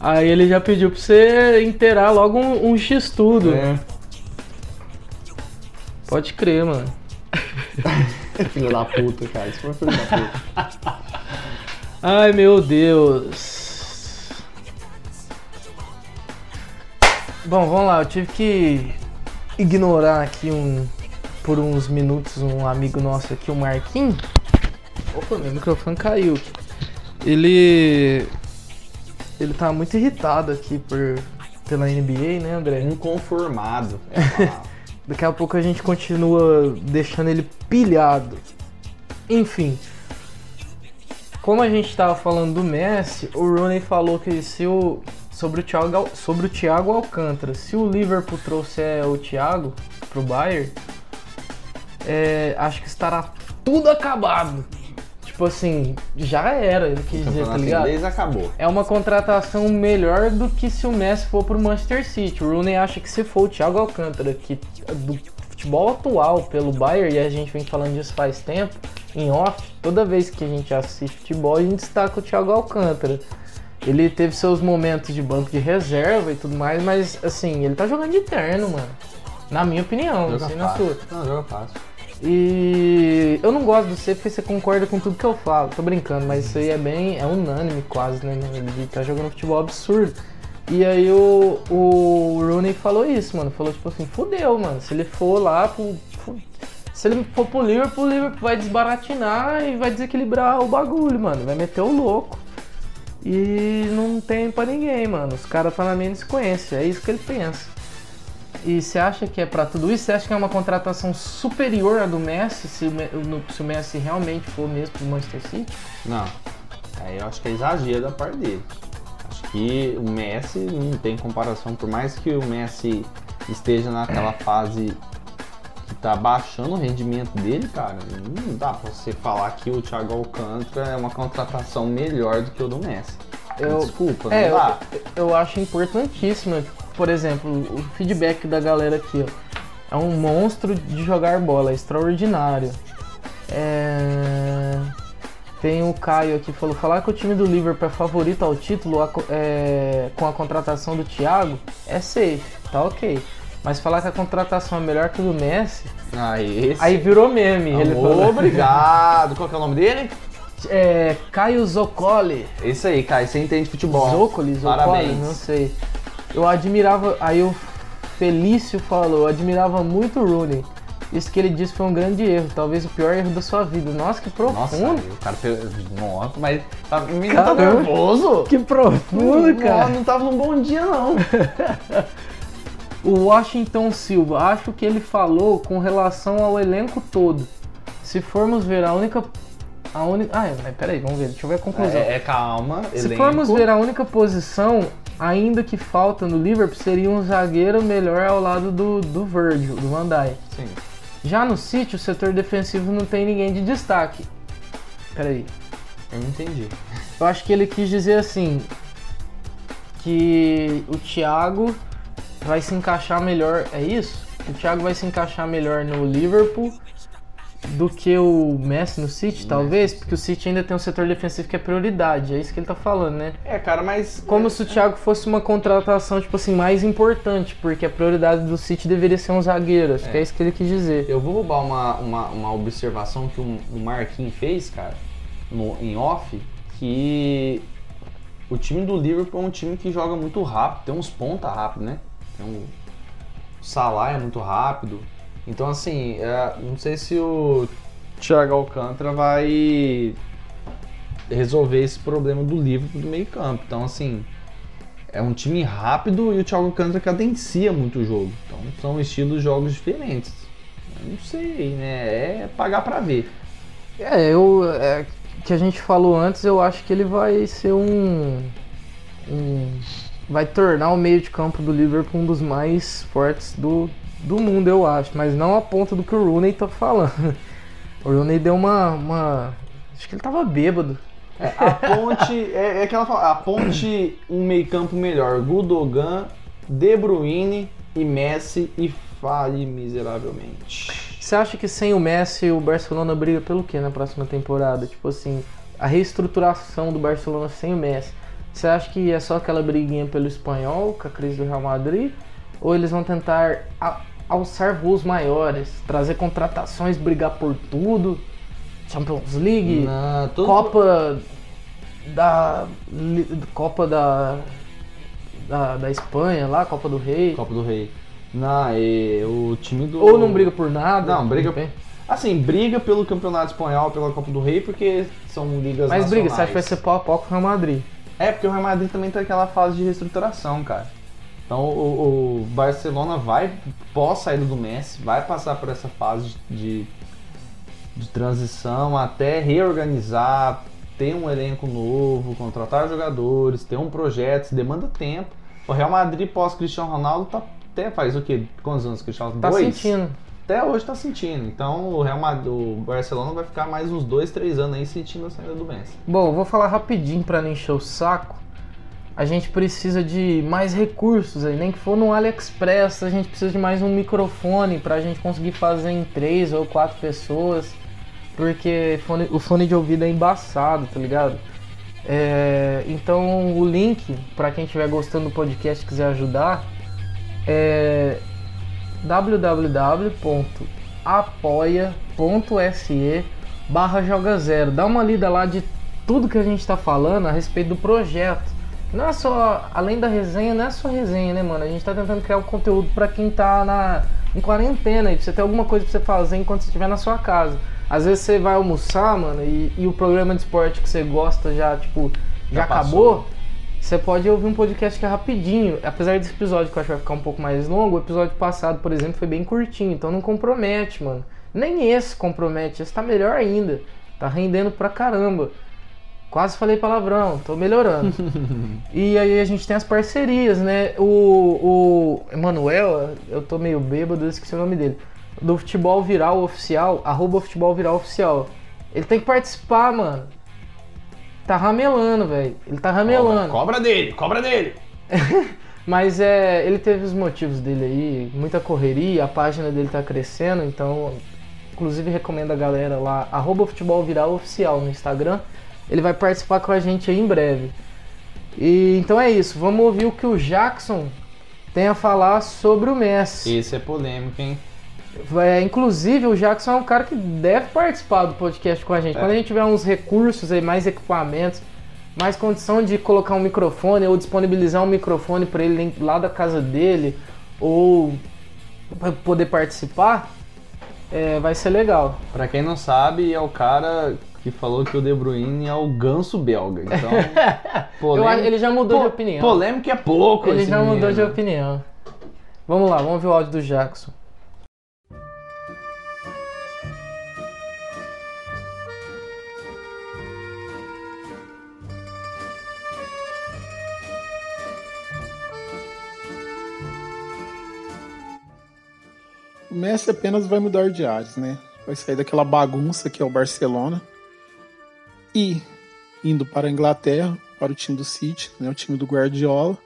[SPEAKER 4] Aí ele já pediu pra você inteirar logo um, um X-Tudo. É. Pode crer, mano.
[SPEAKER 3] filho da puta, cara. Isso foi filho da puta.
[SPEAKER 4] Ai meu Deus. Bom, vamos lá, eu tive que ignorar aqui um por uns minutos um amigo nosso aqui, o Marquinhos. Opa, meu microfone caiu. Ele. Ele tá muito irritado aqui por pela NBA, né, André?
[SPEAKER 3] Inconformado.
[SPEAKER 4] Daqui a pouco a gente continua deixando ele pilhado. Enfim. Como a gente tava falando do Messi, o Rooney falou que se o sobre o Thiago, sobre o Thiago Alcântara, se o Liverpool trouxer o Thiago pro Bayern, é, acho que estará tudo acabado. Tipo assim, já era, ele quis dizer, tá ligado?
[SPEAKER 3] inglês acabou.
[SPEAKER 4] É uma contratação melhor do que se o Messi for pro Manchester City. O Rooney acha que se for o Thiago Alcântara, que do futebol atual pelo Bayern, e a gente vem falando disso faz tempo, em off, toda vez que a gente assiste futebol, a gente destaca o Thiago Alcântara. Ele teve seus momentos de banco de reserva e tudo mais, mas assim, ele tá jogando de terno, mano. Na minha opinião, não
[SPEAKER 3] Joga
[SPEAKER 4] sei na sua.
[SPEAKER 3] Não, joga fácil.
[SPEAKER 4] E eu não gosto de você porque você concorda com tudo que eu falo. Tô brincando, mas isso aí é bem. é unânime quase, né? Ele tá jogando futebol absurdo. E aí o, o Rooney falou isso, mano. Falou tipo assim, fudeu, mano. Se ele for lá pro. Se ele for pro Liverpool, o Liverpool vai desbaratinar e vai desequilibrar o bagulho, mano. Vai meter o louco. E não tem pra ninguém, mano. Os caras tá na minha. É isso que ele pensa. E você acha que é pra tudo isso? Você acha que é uma contratação superior à do Messi, se o Messi realmente for mesmo pro Manchester City?
[SPEAKER 3] Não. Aí eu acho que é exagero da parte dele. Acho que o Messi não tem comparação, por mais que o Messi esteja naquela fase que tá baixando o rendimento dele, cara, não dá pra você falar que o Thiago Alcântara é uma contratação melhor do que o do Messi.
[SPEAKER 4] Eu-
[SPEAKER 3] Desculpa, não
[SPEAKER 4] É,
[SPEAKER 3] dá.
[SPEAKER 4] eu, eu acho importantíssimo, por exemplo, o feedback da galera aqui, ó. É um monstro de jogar bola, é extraordinário. É... Tem o Caio aqui que falou: falar que o time do Liverpool é favorito ao título é, com a contratação do Thiago é safe, tá ok. Mas falar que a contratação é melhor que a do Messi,
[SPEAKER 3] Ah,
[SPEAKER 4] aí virou meme. Ele falou.
[SPEAKER 3] Obrigado. Qual que é o nome dele?
[SPEAKER 4] É, Caio Zoccoli.
[SPEAKER 3] Esse aí, Caio, você entende futebol.
[SPEAKER 4] Zócoli, Zócoli,
[SPEAKER 3] Parabéns.
[SPEAKER 4] não sei. Eu admirava, aí o Felício falou, eu admirava muito o Rooney. Isso que ele disse foi um grande erro, talvez o pior erro da sua vida. Nossa, que
[SPEAKER 3] Nossa,
[SPEAKER 4] profundo.
[SPEAKER 3] aí o cara fez. Nossa, mas tá, o menino tá nervoso.
[SPEAKER 4] Que profundo,
[SPEAKER 3] Não,
[SPEAKER 4] cara.
[SPEAKER 3] não tava num bom dia, não.
[SPEAKER 4] O Washington Silva, acho que ele falou com relação ao elenco todo. Se formos ver a única. A única. Ah, mas peraí, vamos ver, deixa eu ver a conclusão.
[SPEAKER 3] É, é, calma.
[SPEAKER 4] Se
[SPEAKER 3] elenco.
[SPEAKER 4] formos ver a única posição ainda que falta no Liverpool, seria um zagueiro melhor ao lado do, do Virgil, do Van Dijk.
[SPEAKER 3] Sim.
[SPEAKER 4] Já no City, o setor defensivo não tem ninguém de destaque. Peraí.
[SPEAKER 3] Eu não entendi.
[SPEAKER 4] Eu acho que ele quis dizer assim que o Thiago vai se encaixar melhor, é isso? O Thiago vai se encaixar melhor no Liverpool do que o Messi no City, talvez, porque o City ainda tem um setor defensivo que é prioridade, é isso que ele tá falando, né?
[SPEAKER 3] É, cara, mas.
[SPEAKER 4] Como se o Thiago fosse uma contratação, tipo assim, mais importante, porque a prioridade do City deveria ser um zagueiro, acho que é isso que ele quis dizer.
[SPEAKER 3] Eu vou roubar uma, uma, uma observação que o, o Marquinhos fez, cara, no, em off, que o time do Liverpool é um time que joga muito rápido, tem uns ponta rápido, né? Tem um, o Salah é muito rápido. Então, assim, é, não sei se o Thiago Alcântara vai resolver esse problema do Liverpool do meio campo. Então, assim, é um time rápido e o Thiago Alcântara cadencia muito o jogo. Então, são estilos de jogos diferentes. Eu não sei, né? É pagar pra ver.
[SPEAKER 4] É, eu. É, que a gente falou antes, eu acho que ele vai ser um. um vai tornar o meio de campo do Liverpool um dos mais fortes do, do mundo, eu acho. Mas não a ponto do que o Rooney tá falando. O Rooney deu uma. uma acho que ele tava bêbado.
[SPEAKER 3] É, a ponte, é, é aquela fala, a ponte, um meio campo melhor. Gudogan, De Bruyne e Messi e fale miseravelmente.
[SPEAKER 4] Você acha que sem o Messi o Barcelona briga pelo quê na próxima temporada? Tipo assim, a reestruturação do Barcelona sem o Messi. Você acha que é só aquela briguinha pelo espanhol, com a crise do Real Madrid? Ou eles vão tentar alçar voos maiores, trazer contratações, brigar por tudo? Champions League,
[SPEAKER 3] Na- todo-
[SPEAKER 4] Copa da Copa da, da da Espanha lá, Copa do Rei.
[SPEAKER 3] Copa do Rei. Na, e o time do.
[SPEAKER 4] Ou não briga por nada.
[SPEAKER 3] Não, briga-. Assim, briga pelo Campeonato Espanhol, pela Copa do Rei, porque são ligas
[SPEAKER 4] Mas briga, você acha
[SPEAKER 3] nacionais.
[SPEAKER 4] que vai ser pau a pau com o Real Madrid?
[SPEAKER 3] É, porque o Real Madrid também tá naquela fase de reestruturação, cara. Então o, o Barcelona vai, pós saída do Messi, vai passar por essa fase de, de transição até reorganizar, ter um elenco novo, contratar jogadores, ter um projeto, isso demanda tempo. O Real Madrid pós Cristiano Ronaldo tá até faz o quê? Quantos anos Cristiano
[SPEAKER 4] Tá
[SPEAKER 3] Dois?
[SPEAKER 4] sentindo.
[SPEAKER 3] Até hoje tá sentindo. Então o Real Madrid, o Barcelona vai ficar mais uns dois, três anos aí sentindo a saída do Messi.
[SPEAKER 4] Bom, eu vou falar rapidinho pra não encher o saco. A gente precisa de mais recursos nem que for no AliExpress, a gente precisa de mais um microfone pra gente conseguir fazer em três ou quatro pessoas, porque fone- o fone de ouvido é embaçado, tá ligado? É, então o link pra quem estiver gostando do podcast e quiser ajudar é www.apoia.se barra Joga Zero. Dá uma lida lá de tudo que a gente tá falando a respeito do projeto. Não é só, além da resenha, não é só resenha, né, mano? A gente tá tentando criar um conteúdo pra quem tá na, em quarentena e pra você ter alguma coisa pra você fazer enquanto você estiver na sua casa. Às vezes você vai almoçar, mano, e, e o programa de esporte que você gosta já, tipo, já,
[SPEAKER 3] Já
[SPEAKER 4] acabou. Você pode ouvir um podcast que é rapidinho. Apesar desse episódio que eu acho que vai ficar um pouco mais longo, o episódio passado, por exemplo, foi bem curtinho, então não compromete, mano. Nem esse compromete, esse tá melhor ainda. Tá rendendo pra caramba. Quase falei palavrão, tô melhorando. e aí a gente tem as parcerias, né? O, o Emanuel, eu tô meio bêbado, eu esqueci o nome dele. Do Futebol Viral Oficial, arroba Futebol Viral Oficial. Ele tem que participar, mano. Tá ramelando, velho. Ele tá ramelando.
[SPEAKER 3] Cobra dele, cobra dele!
[SPEAKER 4] Mas é, ele teve os motivos dele aí, muita correria, a página dele tá crescendo, então inclusive recomendo a galera lá, arroba futebol viral oficial no Instagram. Ele vai participar com a gente aí em breve. E então é isso, vamos ouvir o que o Jackson tem a falar sobre o Messi.
[SPEAKER 3] Esse é polêmico, hein?
[SPEAKER 4] É, inclusive, o Jackson é um cara que deve participar do podcast com a gente. Quando a gente tiver uns recursos aí, mais equipamentos, mais condição de colocar um microfone ou disponibilizar um microfone para ele lá da casa dele, ou pra poder participar, é, vai ser legal.
[SPEAKER 3] Pra quem não sabe, é o cara que falou que o De Bruyne é o ganso belga. Então,
[SPEAKER 4] Eu acho- ele já mudou
[SPEAKER 3] po-
[SPEAKER 4] de opinião.
[SPEAKER 3] Polêmico é pouco.
[SPEAKER 4] Ele já mudou
[SPEAKER 3] menino.
[SPEAKER 4] de opinião. Vamos lá, vamos ver o áudio do Jackson.
[SPEAKER 7] O Messi apenas vai mudar de ares, né? Vai sair daquela bagunça que é o Barcelona e indo para a Inglaterra, para o time do City, né? O time do Guardiola.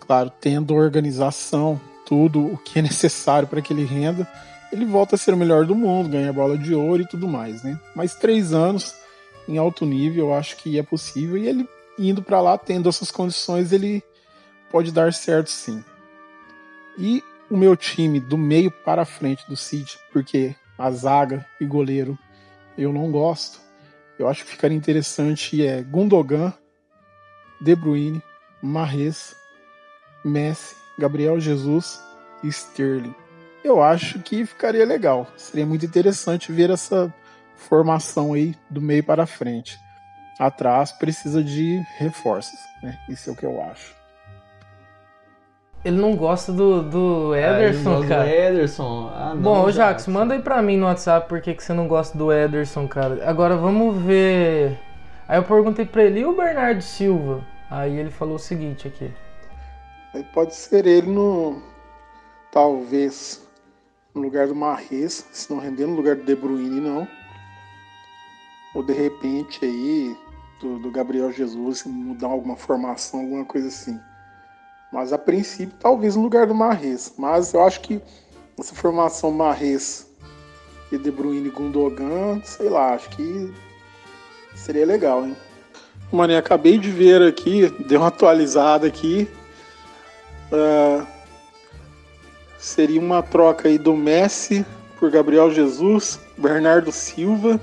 [SPEAKER 7] Claro, tendo organização, tudo o que é necessário para que ele renda, ele volta a ser o melhor do mundo, ganha bola de ouro e tudo mais, né? Mas três anos em alto nível, eu acho que é possível e ele indo para lá, tendo essas condições, ele pode dar certo sim. E o meu time do meio para frente do City, porque a zaga e goleiro eu não gosto. Eu acho que ficaria interessante é Gundogan, De Bruyne, Mahrez, Messi, Gabriel Jesus e Sterling. Eu acho que ficaria legal. Seria muito interessante ver essa formação aí do meio para frente. Atrás precisa de reforços, né? Isso é o que eu acho.
[SPEAKER 4] Ele não gosta do, do
[SPEAKER 3] Ah, ele
[SPEAKER 4] Ederson,
[SPEAKER 3] gosta do
[SPEAKER 4] cara.
[SPEAKER 3] Ederson. Ah, não,
[SPEAKER 4] Bom, ô Jackson, manda aí pra mim no WhatsApp por que que você não gosta do Ederson, cara. Agora vamos ver. Aí eu perguntei pra ele, e o Bernardo Silva? Aí ele falou o seguinte aqui.
[SPEAKER 7] Aí pode ser ele no. Talvez no lugar do Marres, se não render no lugar do De Bruyne, não. Ou de repente aí do, do Gabriel Jesus, se mudar alguma formação, alguma coisa assim. Mas a princípio, talvez no lugar do Marres. Mas eu acho que essa formação Marres e De Bruyne Gundogan, sei lá, acho que seria legal, hein? Mano, eu acabei de ver aqui, deu uma atualizada aqui. Ah, seria uma troca aí do Messi por Gabriel Jesus, Bernardo Silva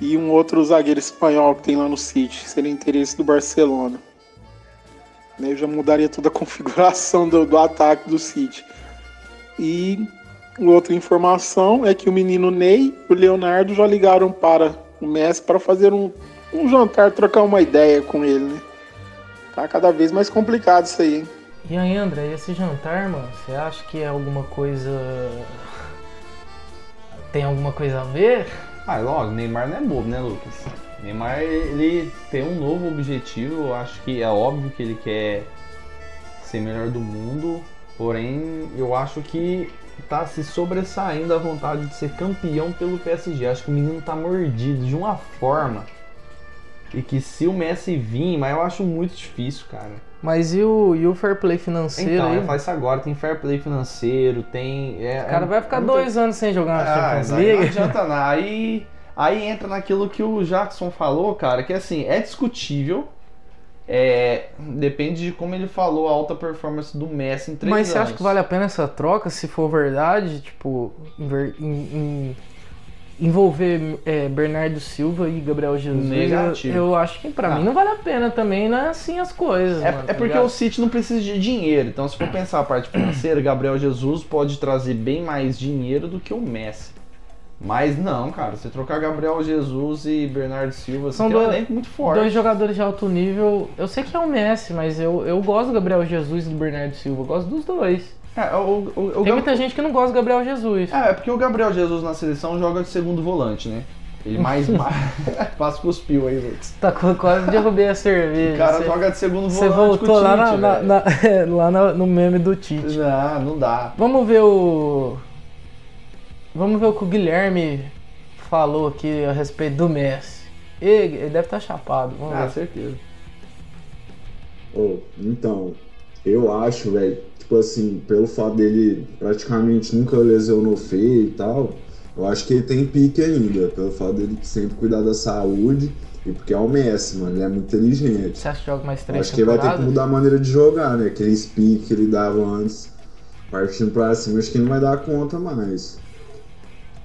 [SPEAKER 7] e um outro zagueiro espanhol que tem lá no City. Seria interesse do Barcelona. Né, Eu já mudaria toda a configuração do, do ataque do City. E outra informação é que o menino Ney e o Leonardo já ligaram para o Messi para fazer um, um jantar, trocar uma ideia com ele, né? Tá cada vez mais complicado isso aí, hein?
[SPEAKER 4] E aí, André, esse jantar, mano, você acha que é alguma coisa. Tem alguma coisa a ver?
[SPEAKER 3] Ah, logo, Neymar não é bobo, né, Lucas? Neymar, ele tem um novo objetivo, eu acho que é óbvio que ele quer ser melhor do mundo, porém, eu acho que tá se sobressaindo a vontade de ser campeão pelo PSG. Acho que o menino tá mordido de uma forma e que se o Messi vir, mas eu acho muito difícil, cara.
[SPEAKER 4] Mas e o, e o fair play financeiro
[SPEAKER 3] Então,
[SPEAKER 4] aí?
[SPEAKER 3] eu faço isso agora, tem fair play financeiro, tem. É,
[SPEAKER 4] O cara vai ficar
[SPEAKER 3] muita-
[SPEAKER 4] dois anos sem jogar na
[SPEAKER 3] Ah,
[SPEAKER 4] Champions League.
[SPEAKER 3] não adianta nada. Aí, aí entra naquilo que o Jackson falou, cara, que assim, é discutível. É, depende de como ele falou a alta performance do Messi em três
[SPEAKER 4] Mas você
[SPEAKER 3] anos.
[SPEAKER 4] acha que vale a pena essa troca, se for verdade? Tipo, em- em- envolver é, Bernardo Silva e Gabriel Jesus?
[SPEAKER 3] Negativo.
[SPEAKER 4] Eu, eu acho que pra
[SPEAKER 3] Ah.
[SPEAKER 4] mim não vale a pena também, não é assim as coisas.
[SPEAKER 3] É,
[SPEAKER 4] mano,
[SPEAKER 3] é
[SPEAKER 4] tá
[SPEAKER 3] porque
[SPEAKER 4] ligado?
[SPEAKER 3] o City não precisa de dinheiro. Então, se for pensar a parte financeira, Gabriel Jesus pode trazer bem mais dinheiro do que o Messi. Mas não, cara, você trocar Gabriel Jesus e Bernardo Silva,
[SPEAKER 4] São
[SPEAKER 3] você tem um
[SPEAKER 4] dois-
[SPEAKER 3] elenco muito forte.
[SPEAKER 4] Dois jogadores de alto nível. Eu sei que é o Messi, mas eu, eu gosto do Gabriel Jesus e do Bernardo Silva. Eu gosto dos dois.
[SPEAKER 3] É, o, o, o, o
[SPEAKER 4] Tem
[SPEAKER 3] Gab-
[SPEAKER 4] muita gente que não gosta do Gabriel Jesus.
[SPEAKER 3] É, é porque o Gabriel Jesus na seleção joga de segundo volante, né? Ele mais. Quase cuspiu aí, Lucas.
[SPEAKER 4] Tá quase derrubei a cerveja.
[SPEAKER 3] O cara
[SPEAKER 4] Você-
[SPEAKER 3] joga de segundo
[SPEAKER 4] Você
[SPEAKER 3] volante. o
[SPEAKER 4] voltou lá,
[SPEAKER 3] Tite,
[SPEAKER 4] na- na- lá no meme do Tite.
[SPEAKER 3] Não, não dá.
[SPEAKER 4] Vamos ver o. Vamos ver o que o Guilherme falou aqui a respeito do Messi. Ele, ele deve estar chapado. Vamos
[SPEAKER 3] Ah,
[SPEAKER 4] ver.
[SPEAKER 3] certeza.
[SPEAKER 8] Ô, então, eu acho, velho, tipo assim, pelo fato dele praticamente nunca lesionou feio e tal, eu acho que ele tem pique ainda, pelo fato dele sempre cuidar da saúde e porque é o Messi, mano, ele é muito inteligente.
[SPEAKER 4] Você acha que joga mais
[SPEAKER 8] Eu
[SPEAKER 4] três
[SPEAKER 8] acho que ele vai ter que mudar a maneira de jogar, né? Aqueles piques que ele dava antes, partindo pra cima, acho que ele não vai dar conta mais.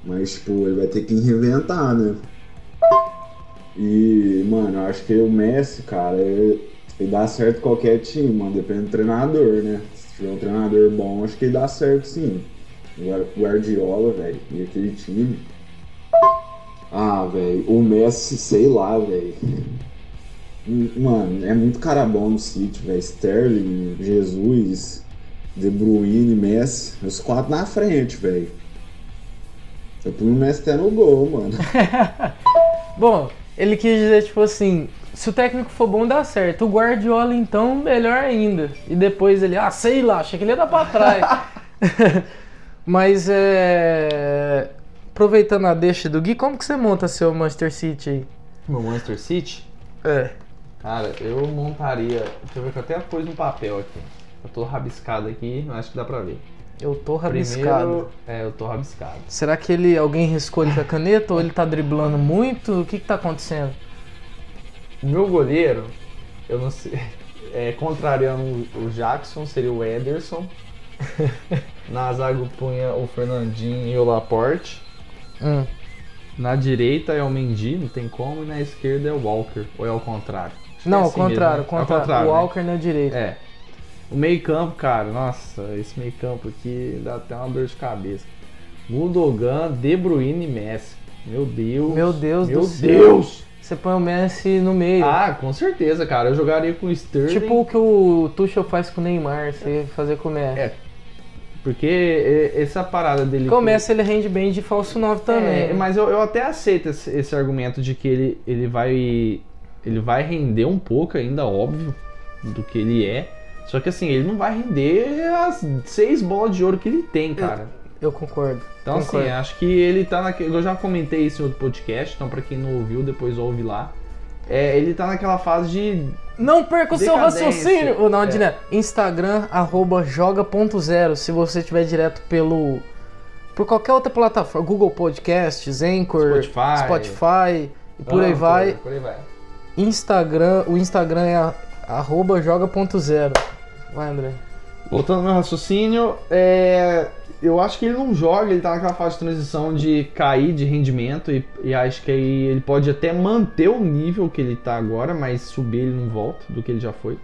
[SPEAKER 8] Mas, tipo, ele vai ter que reinventar, né? E, mano, eu acho que o Messi, cara, ele, ele dá certo qualquer time, mano, depende do treinador, né? Se tiver um treinador bom, acho que ele dá certo sim. O Guardiola, velho, e aquele time. Ah, velho, o Messi, sei lá, velho. Hum, Mano, é muito cara bom no City, velho. Sterling, Jesus, De Bruyne, Messi. Os quatro na frente, velho. Eu punho o Messi até no gol, mano.
[SPEAKER 4] Bom, ele quis dizer, tipo assim, se o técnico for bom, dá certo. O Guardiola, então, melhor ainda. E depois ele, ah, sei lá, achei que ele ia dar pra trás. Mas é. Aproveitando a deixa do Gui, como que você monta seu Manchester City aí?
[SPEAKER 3] Meu Manchester City,
[SPEAKER 4] É.
[SPEAKER 3] cara, eu montaria. Deixa eu ver que eu até pus no papel aqui. Eu tô rabiscado aqui, mas acho que dá pra ver.
[SPEAKER 4] Eu tô rabiscado.
[SPEAKER 3] Primeiro, é, eu tô rabiscado.
[SPEAKER 4] Será que ele alguém riscou ele com a caneta ou ele tá driblando muito? O que que tá acontecendo?
[SPEAKER 3] O meu goleiro, eu não sei. É, contrariando o Jackson, seria o Ederson. Na zaga punha o Fernandinho e o Laporte.
[SPEAKER 4] Hum.
[SPEAKER 3] Na direita é o Mendy, não tem como, e na esquerda é o Walker. Ou é o contrário? Acho
[SPEAKER 4] Não,
[SPEAKER 3] é
[SPEAKER 4] ao
[SPEAKER 3] assim mesmo,
[SPEAKER 4] contrário,
[SPEAKER 3] né?
[SPEAKER 4] ao contrário.
[SPEAKER 3] né?
[SPEAKER 4] O Walker na direita.
[SPEAKER 3] É. O meio campo, cara, nossa, esse meio campo aqui dá até uma dor de cabeça. Gundogan, De Bruyne e Messi. Meu Deus.
[SPEAKER 4] Meu Deus
[SPEAKER 3] Meu
[SPEAKER 4] do céu.
[SPEAKER 3] Deus.
[SPEAKER 4] Você põe o Messi no meio.
[SPEAKER 3] Ah, com certeza, cara. Eu jogaria com o Sterling.
[SPEAKER 4] tipo o que o Tuchel faz com o Neymar, você fazer com o Messi.
[SPEAKER 3] É, Porque essa parada dele.
[SPEAKER 4] Messi ele rende bem de falso 9 também.
[SPEAKER 3] É,
[SPEAKER 4] né?
[SPEAKER 3] mas eu, eu até aceito esse, esse argumento de que ele, ele vai. Ele vai render um pouco ainda, óbvio, do que ele é. Só que assim, ele não vai render as seis bolas de ouro que ele tem, cara.
[SPEAKER 4] Eu concordo.
[SPEAKER 3] Então,
[SPEAKER 4] concordo.
[SPEAKER 3] assim, acho que ele tá naquele. Eu já comentei isso em outro podcast, então pra quem não ouviu, depois ouve lá. É, ele tá naquela fase de.
[SPEAKER 4] Não perca o seu raciocínio! Ou não,
[SPEAKER 3] É.
[SPEAKER 4] Instagram, arroba joga.0. Se você estiver direto pelo. Por qualquer outra plataforma, Google Podcasts, Anchor,
[SPEAKER 3] Spotify.
[SPEAKER 4] Spotify e por aí vai.
[SPEAKER 3] Por aí vai.
[SPEAKER 4] Instagram, o Instagram é arroba joga.0. Vai, André.
[SPEAKER 3] Voltando ao meu raciocínio, é, eu acho que ele não joga, ele tá naquela fase de transição de cair de rendimento e, e acho que aí ele pode até manter o nível que ele tá agora, mas subir ele não volta do que ele já foi.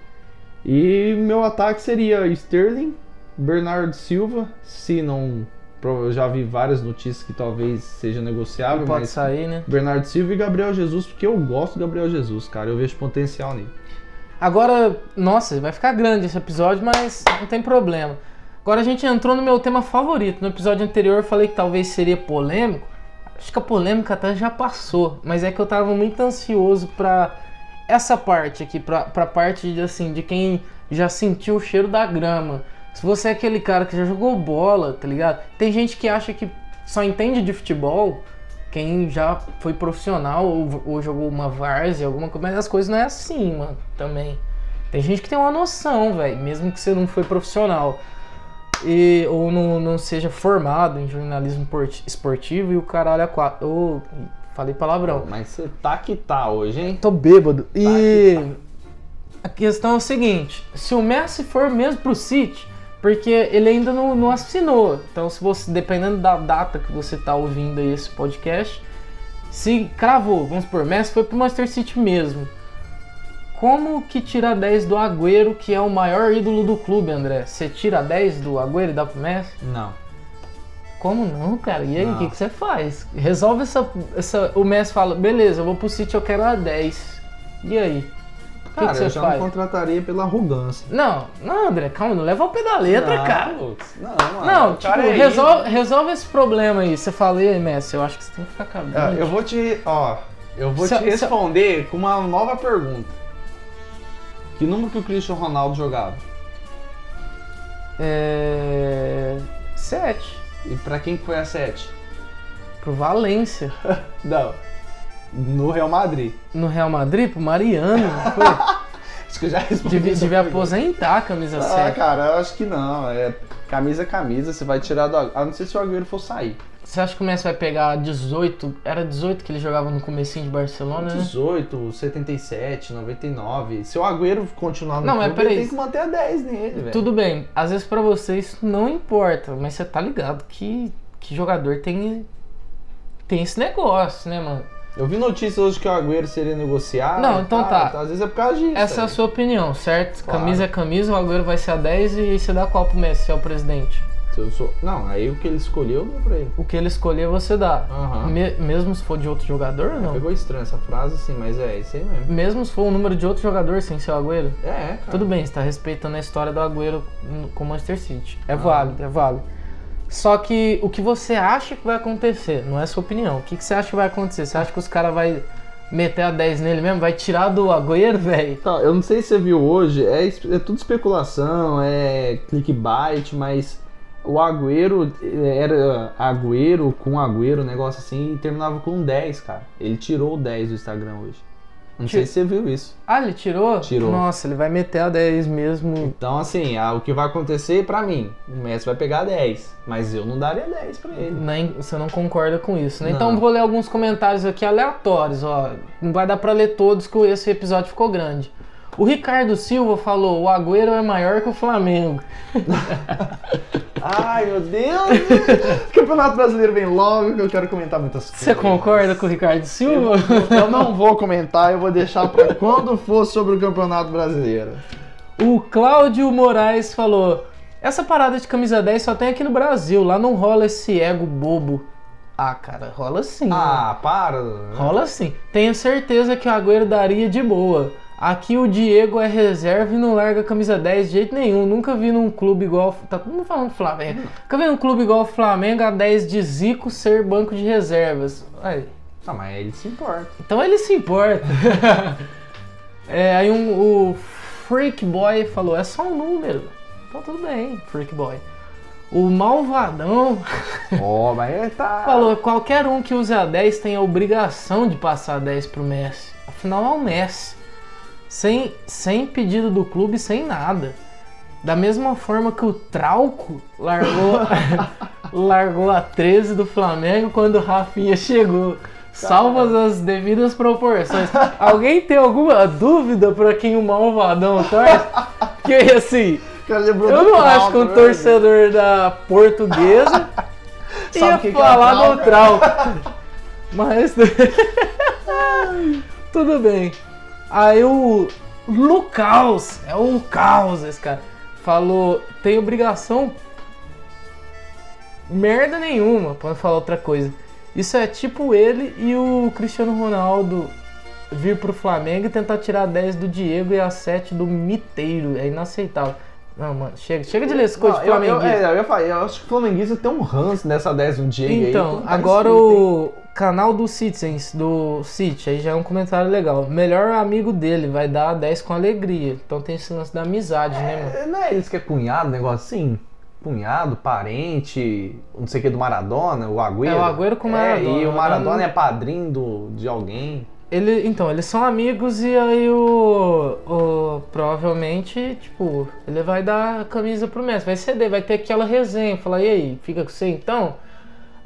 [SPEAKER 3] E meu ataque seria Sterling, Bernardo Silva, se não. Eu já vi várias notícias que talvez seja negociável,
[SPEAKER 4] pode
[SPEAKER 3] mas
[SPEAKER 4] sair, né?
[SPEAKER 3] Bernardo Silva e Gabriel Jesus, porque eu gosto do Gabriel Jesus, cara. Eu vejo potencial nele.
[SPEAKER 4] Agora, nossa, vai ficar grande esse episódio, mas não tem problema. Agora a gente entrou no meu tema favorito. No episódio anterior eu falei que talvez seria polêmico. Acho que a polêmica até já passou, mas é que eu tava muito ansioso pra essa parte aqui, pra, pra parte de assim, de quem já sentiu o cheiro da grama. Se você é aquele cara que já jogou bola, tá ligado? Tem gente que acha que só entende de futebol quem já foi profissional ou, ou jogou uma várzea, alguma coisa, mas as coisas não é assim, mano, também. Tem gente que tem uma noção, velho, mesmo que você não foi profissional. E, ou não, não seja formado em jornalismo porti- esportivo e o caralho é quatro. Ô, falei palavrão.
[SPEAKER 3] Mas você tá que tá hoje, hein?
[SPEAKER 4] Tô bêbado. E a questão é o seguinte: se o Messi for mesmo pro City, porque ele ainda não, não assinou. Então, se você, dependendo da data que você tá ouvindo esse podcast, se cravou, vamos supor, Messi foi pro Manchester City mesmo. Como que tira 10 do Agüero, que é o maior ídolo do clube, André? Você tira 10 do Agüero e dá pro Messi?
[SPEAKER 3] Não.
[SPEAKER 4] Como não, cara? E aí, o que, que você faz? Resolve essa, essa. O Messi fala, beleza, eu vou pro City, eu quero a 10. E aí? O que,
[SPEAKER 3] Cara,
[SPEAKER 4] que você
[SPEAKER 3] eu já
[SPEAKER 4] faz?
[SPEAKER 3] não contrataria pela arrogância.
[SPEAKER 4] Não, não, André, calma, não leva ao pé da letra,
[SPEAKER 3] não,
[SPEAKER 4] cara.
[SPEAKER 3] Não, mano.
[SPEAKER 4] Não,
[SPEAKER 3] o
[SPEAKER 4] tipo,
[SPEAKER 3] é
[SPEAKER 4] resolve, resolve esse problema aí. Você fala, e aí, Messi, eu acho que você tem que ficar cabendo.
[SPEAKER 3] Ah, eu vou te. Ó. Eu vou
[SPEAKER 4] Se-
[SPEAKER 3] te
[SPEAKER 4] se-
[SPEAKER 3] responder com uma nova pergunta. Que número que o Cristiano Ronaldo jogava?
[SPEAKER 4] É. 7.
[SPEAKER 3] E pra quem que foi a 7?
[SPEAKER 4] Pro Valência.
[SPEAKER 3] Não. No Real Madrid.
[SPEAKER 4] No Real Madrid, pro Mariano. não foi?
[SPEAKER 3] Acho que eu já respondi.
[SPEAKER 4] devia aposentar a camisa
[SPEAKER 3] Ah,
[SPEAKER 4] 7.
[SPEAKER 3] cara, eu acho que não. É camisa é camisa, você vai tirar do. A não ser se o Agüero for sair.
[SPEAKER 4] Você acha que o Messi vai pegar 18? Era 18 que ele jogava no comecinho de Barcelona, né?
[SPEAKER 3] 18, 77, 99. Se o Agüero continuar no
[SPEAKER 4] Não,
[SPEAKER 3] clube,
[SPEAKER 4] peraí.
[SPEAKER 3] ele tem que manter a 10 nele, velho.
[SPEAKER 4] Tudo bem, às vezes pra você isso não importa, mas você tá ligado que, que jogador tem, tem esse negócio, né, mano?
[SPEAKER 3] Eu vi notícias hoje que o Agüero seria negociado.
[SPEAKER 4] Não, então
[SPEAKER 3] tá.
[SPEAKER 4] tá.
[SPEAKER 3] Às vezes é por causa disso.
[SPEAKER 4] Essa é a sua opinião, certo?
[SPEAKER 3] Claro.
[SPEAKER 4] Camisa é camisa, o Agüero vai ser a 10 e você dá qual pro Messi, se é o presidente?
[SPEAKER 3] Se eu sou... Não, aí o que ele escolheu, eu dou pra ele.
[SPEAKER 4] O que ele escolher, você dá.
[SPEAKER 3] Aham.
[SPEAKER 4] Me- mesmo se for de outro jogador ou não?
[SPEAKER 3] Pegou estranho essa frase, sim, mas é isso aí mesmo.
[SPEAKER 4] Mesmo se for o número de outro jogador sem ser o Agüero?
[SPEAKER 3] É, cara.
[SPEAKER 4] Tudo bem, você tá respeitando a história do Agüero com o Manchester City. É
[SPEAKER 3] Ah.
[SPEAKER 4] válido, é válido. Só que o que você acha que vai acontecer, não é sua opinião. O que, que você acha que vai acontecer? Você acha que os caras vão meter a 10 nele mesmo? Vai tirar do Agüero, velho?
[SPEAKER 3] Tá, eu não sei se você viu hoje, é, é tudo especulação, é clickbait, mas o Agüero eh, era Agüero com Agüero, um negócio assim, e terminava com 10, cara. Ele tirou o 10 do Instagram hoje. Não sei se você viu isso.
[SPEAKER 4] Ah, ele tirou?
[SPEAKER 3] Tirou.
[SPEAKER 4] Nossa, ele vai meter a 10 mesmo.
[SPEAKER 3] Então, assim, o que vai acontecer pra mim, o Messi vai pegar 10, mas eu não daria 10 pra ele.
[SPEAKER 4] Nem, você não concorda com isso, né?
[SPEAKER 3] Não.
[SPEAKER 4] Então vou ler alguns comentários aqui aleatórios, ó. Não vai dar pra ler todos, que esse episódio ficou grande. O Ricardo Silva falou: o Agüero é maior que o Flamengo.
[SPEAKER 3] Ai, meu Deus! o Campeonato Brasileiro vem logo que eu quero comentar muitas coisas.
[SPEAKER 4] Você concorda com o Ricardo Silva?
[SPEAKER 3] Eu não vou comentar, eu vou deixar pra quando for sobre o Campeonato Brasileiro.
[SPEAKER 4] O Cláudio Moraes falou: essa parada de camisa 10 só tem aqui no Brasil, lá não rola esse ego bobo. Ah, cara, rola sim.
[SPEAKER 3] Ah, para!
[SPEAKER 4] Rola sim. Tenho certeza que o Agüero daria de boa. Aqui o Diego é reserva e não larga a camisa 10 de jeito nenhum. Nunca vi num clube igual. Tá todo mundo falando do Flamengo. Nunca vi num clube igual o Flamengo a 10 de Zico ser banco de reservas. Aí,
[SPEAKER 3] Ah, mas ele se importa.
[SPEAKER 4] então ele se importa. é, aí um, o Freak Boy falou: é só um número. Então tudo bem, Freak Boy. O Malvadão
[SPEAKER 3] Ó, mas ele tá.
[SPEAKER 4] falou: qualquer um que use a 10 tem a obrigação de passar a 10 pro Messi. Afinal é o Messi. Sem, sem pedido do clube, sem nada. Da mesma forma que o Trauco largou, largou a 13 do Flamengo quando o Rafinha chegou. Salvas as devidas proporções. Alguém tem alguma dúvida pra quem o malvadão torce? Porque assim, Eu não acho
[SPEAKER 3] Trauco,
[SPEAKER 4] que um
[SPEAKER 3] né?
[SPEAKER 4] torcedor da portuguesa ia
[SPEAKER 3] que que é
[SPEAKER 4] falar do
[SPEAKER 3] Trauco?
[SPEAKER 4] Trauco. Mas. Tudo bem. Aí o Lucaus, é o Caos esse cara, falou: tem obrigação merda nenhuma, não falar outra coisa. Isso é tipo ele e o Cristiano Ronaldo vir pro Flamengo e tentar tirar 10 do Diego e a 7 do Miteiro. É inaceitável. Não, mano, chega, chega de ler esse coisa de
[SPEAKER 3] eu, eu,
[SPEAKER 4] flamenguista.
[SPEAKER 3] é, eu, ia falar, eu acho que o Flamenguista tem um ranço nessa 10 do Diego aí.
[SPEAKER 4] Então,
[SPEAKER 3] não tá
[SPEAKER 4] agora o canal do Citizens, do City, aí já é um comentário legal. Melhor amigo dele, vai dar 10 com alegria. Então tem esse lance da amizade, né, mano?
[SPEAKER 3] É, Não é eles que é cunhado, negócio assim? Cunhado, parente, não sei o que do Maradona, o Agüero.
[SPEAKER 4] É, o Agüero com o Maradona.
[SPEAKER 3] É, e o Maradona
[SPEAKER 4] Maradona-
[SPEAKER 3] é padrinho do, de alguém.
[SPEAKER 4] Ele, então, eles são amigos e aí o, o provavelmente, tipo, ele vai dar a camisa pro Messi, vai ceder, vai ter aquela resenha, falar, e aí, fica com você então?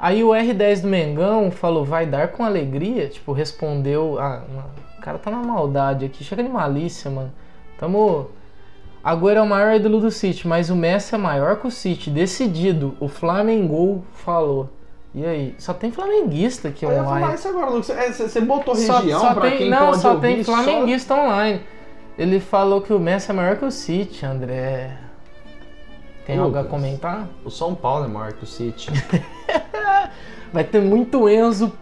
[SPEAKER 4] Aí o R10 do Mengão falou, vai dar com alegria, tipo, respondeu, ah, o cara tá na maldade aqui, chega de malícia, mano. Tamo Agüero é o maior ídolo do City, mas o Messi é maior que o City, decidido. O Flamengo falou. E aí? Só tem flamenguista aqui
[SPEAKER 3] Eu ia
[SPEAKER 4] online.
[SPEAKER 3] falar isso agora, Lucas. É, Você você botou
[SPEAKER 4] Só,
[SPEAKER 3] região
[SPEAKER 4] só
[SPEAKER 3] pra
[SPEAKER 4] tem,
[SPEAKER 3] quem
[SPEAKER 4] não, só tem flamenguista online. Ele falou que o Messi é maior que o City, André. Tem algo a
[SPEAKER 3] Lucas.
[SPEAKER 4] comentar?
[SPEAKER 3] O São Paulo é maior que o City.
[SPEAKER 4] Vai ter muito Enzo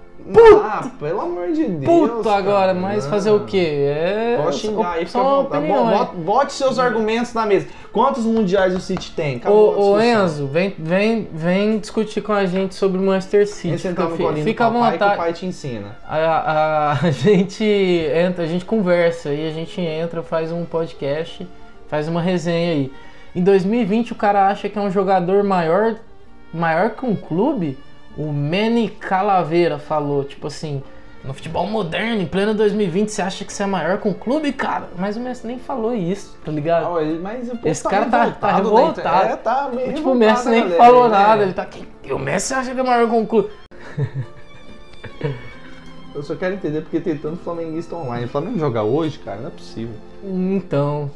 [SPEAKER 3] Ah, pelo amor de Deus.
[SPEAKER 4] puto
[SPEAKER 3] cara,
[SPEAKER 4] agora, mas
[SPEAKER 3] não.
[SPEAKER 4] fazer o quê? É.
[SPEAKER 3] Pode xingar aí, fica à vontade. Bote, bote seus argumentos na mesa. Quantos mundiais o City tem?
[SPEAKER 4] Ô, ô
[SPEAKER 3] discussão.
[SPEAKER 4] Enzo, vem, vem, vem discutir com a gente sobre o Manchester City.
[SPEAKER 3] Vem sentar no
[SPEAKER 4] Fica-
[SPEAKER 3] colinho
[SPEAKER 4] Fica à
[SPEAKER 3] papai que o
[SPEAKER 4] vontade.
[SPEAKER 3] pai te ensina.
[SPEAKER 4] A, a- a gente entra, a gente conversa e a gente entra, faz um podcast, faz uma resenha aí. Em 2020 o cara acha que é um jogador maior, maior que um clube. O Manny Calaveira falou, tipo assim, no futebol moderno, em pleno 2020, você acha que você é maior que um clube, cara? Mas o Messi nem falou isso, tá ligado?
[SPEAKER 3] Ah, mas o
[SPEAKER 4] Esse cara tá- tá
[SPEAKER 3] né?
[SPEAKER 4] revoltado.
[SPEAKER 3] É, tá meio
[SPEAKER 4] tipo, o
[SPEAKER 3] revoltado,
[SPEAKER 4] Messi nem
[SPEAKER 3] galera,
[SPEAKER 4] falou
[SPEAKER 3] né?
[SPEAKER 4] nada, ele tá. O Messi acha que é maior que um clube.
[SPEAKER 3] Eu só quero entender porque tem tanto flamenguista online. O Flamengo joga hoje, cara? Não é possível.
[SPEAKER 4] Então,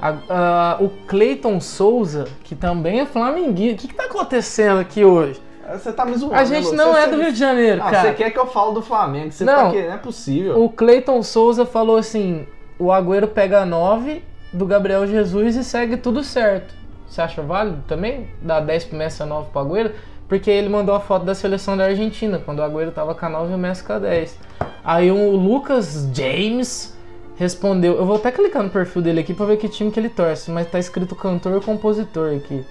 [SPEAKER 4] a- a- o Cleiton Souza, que também é flamenguista. O que, que tá acontecendo aqui hoje?
[SPEAKER 3] Você tá me zoando.
[SPEAKER 4] A gente
[SPEAKER 3] né,
[SPEAKER 4] não é do Rio de Janeiro,
[SPEAKER 3] Ah,
[SPEAKER 4] cara.
[SPEAKER 3] você quer que eu fale do Flamengo? Você
[SPEAKER 4] Não.
[SPEAKER 3] tá querendo? Não é possível.
[SPEAKER 4] O Cleiton Souza falou assim: o Agüero pega 9 do Gabriel Jesus e segue tudo certo. Você acha válido também? Dar 10 pro Messi e 9 pro Agüero? Porque ele mandou a foto da seleção da Argentina, quando o Agüero tava com a 9 e o Messi com a 10. Aí o Lucas James respondeu. Eu vou até clicar no perfil dele aqui pra ver que time que ele torce, mas tá escrito cantor e compositor aqui.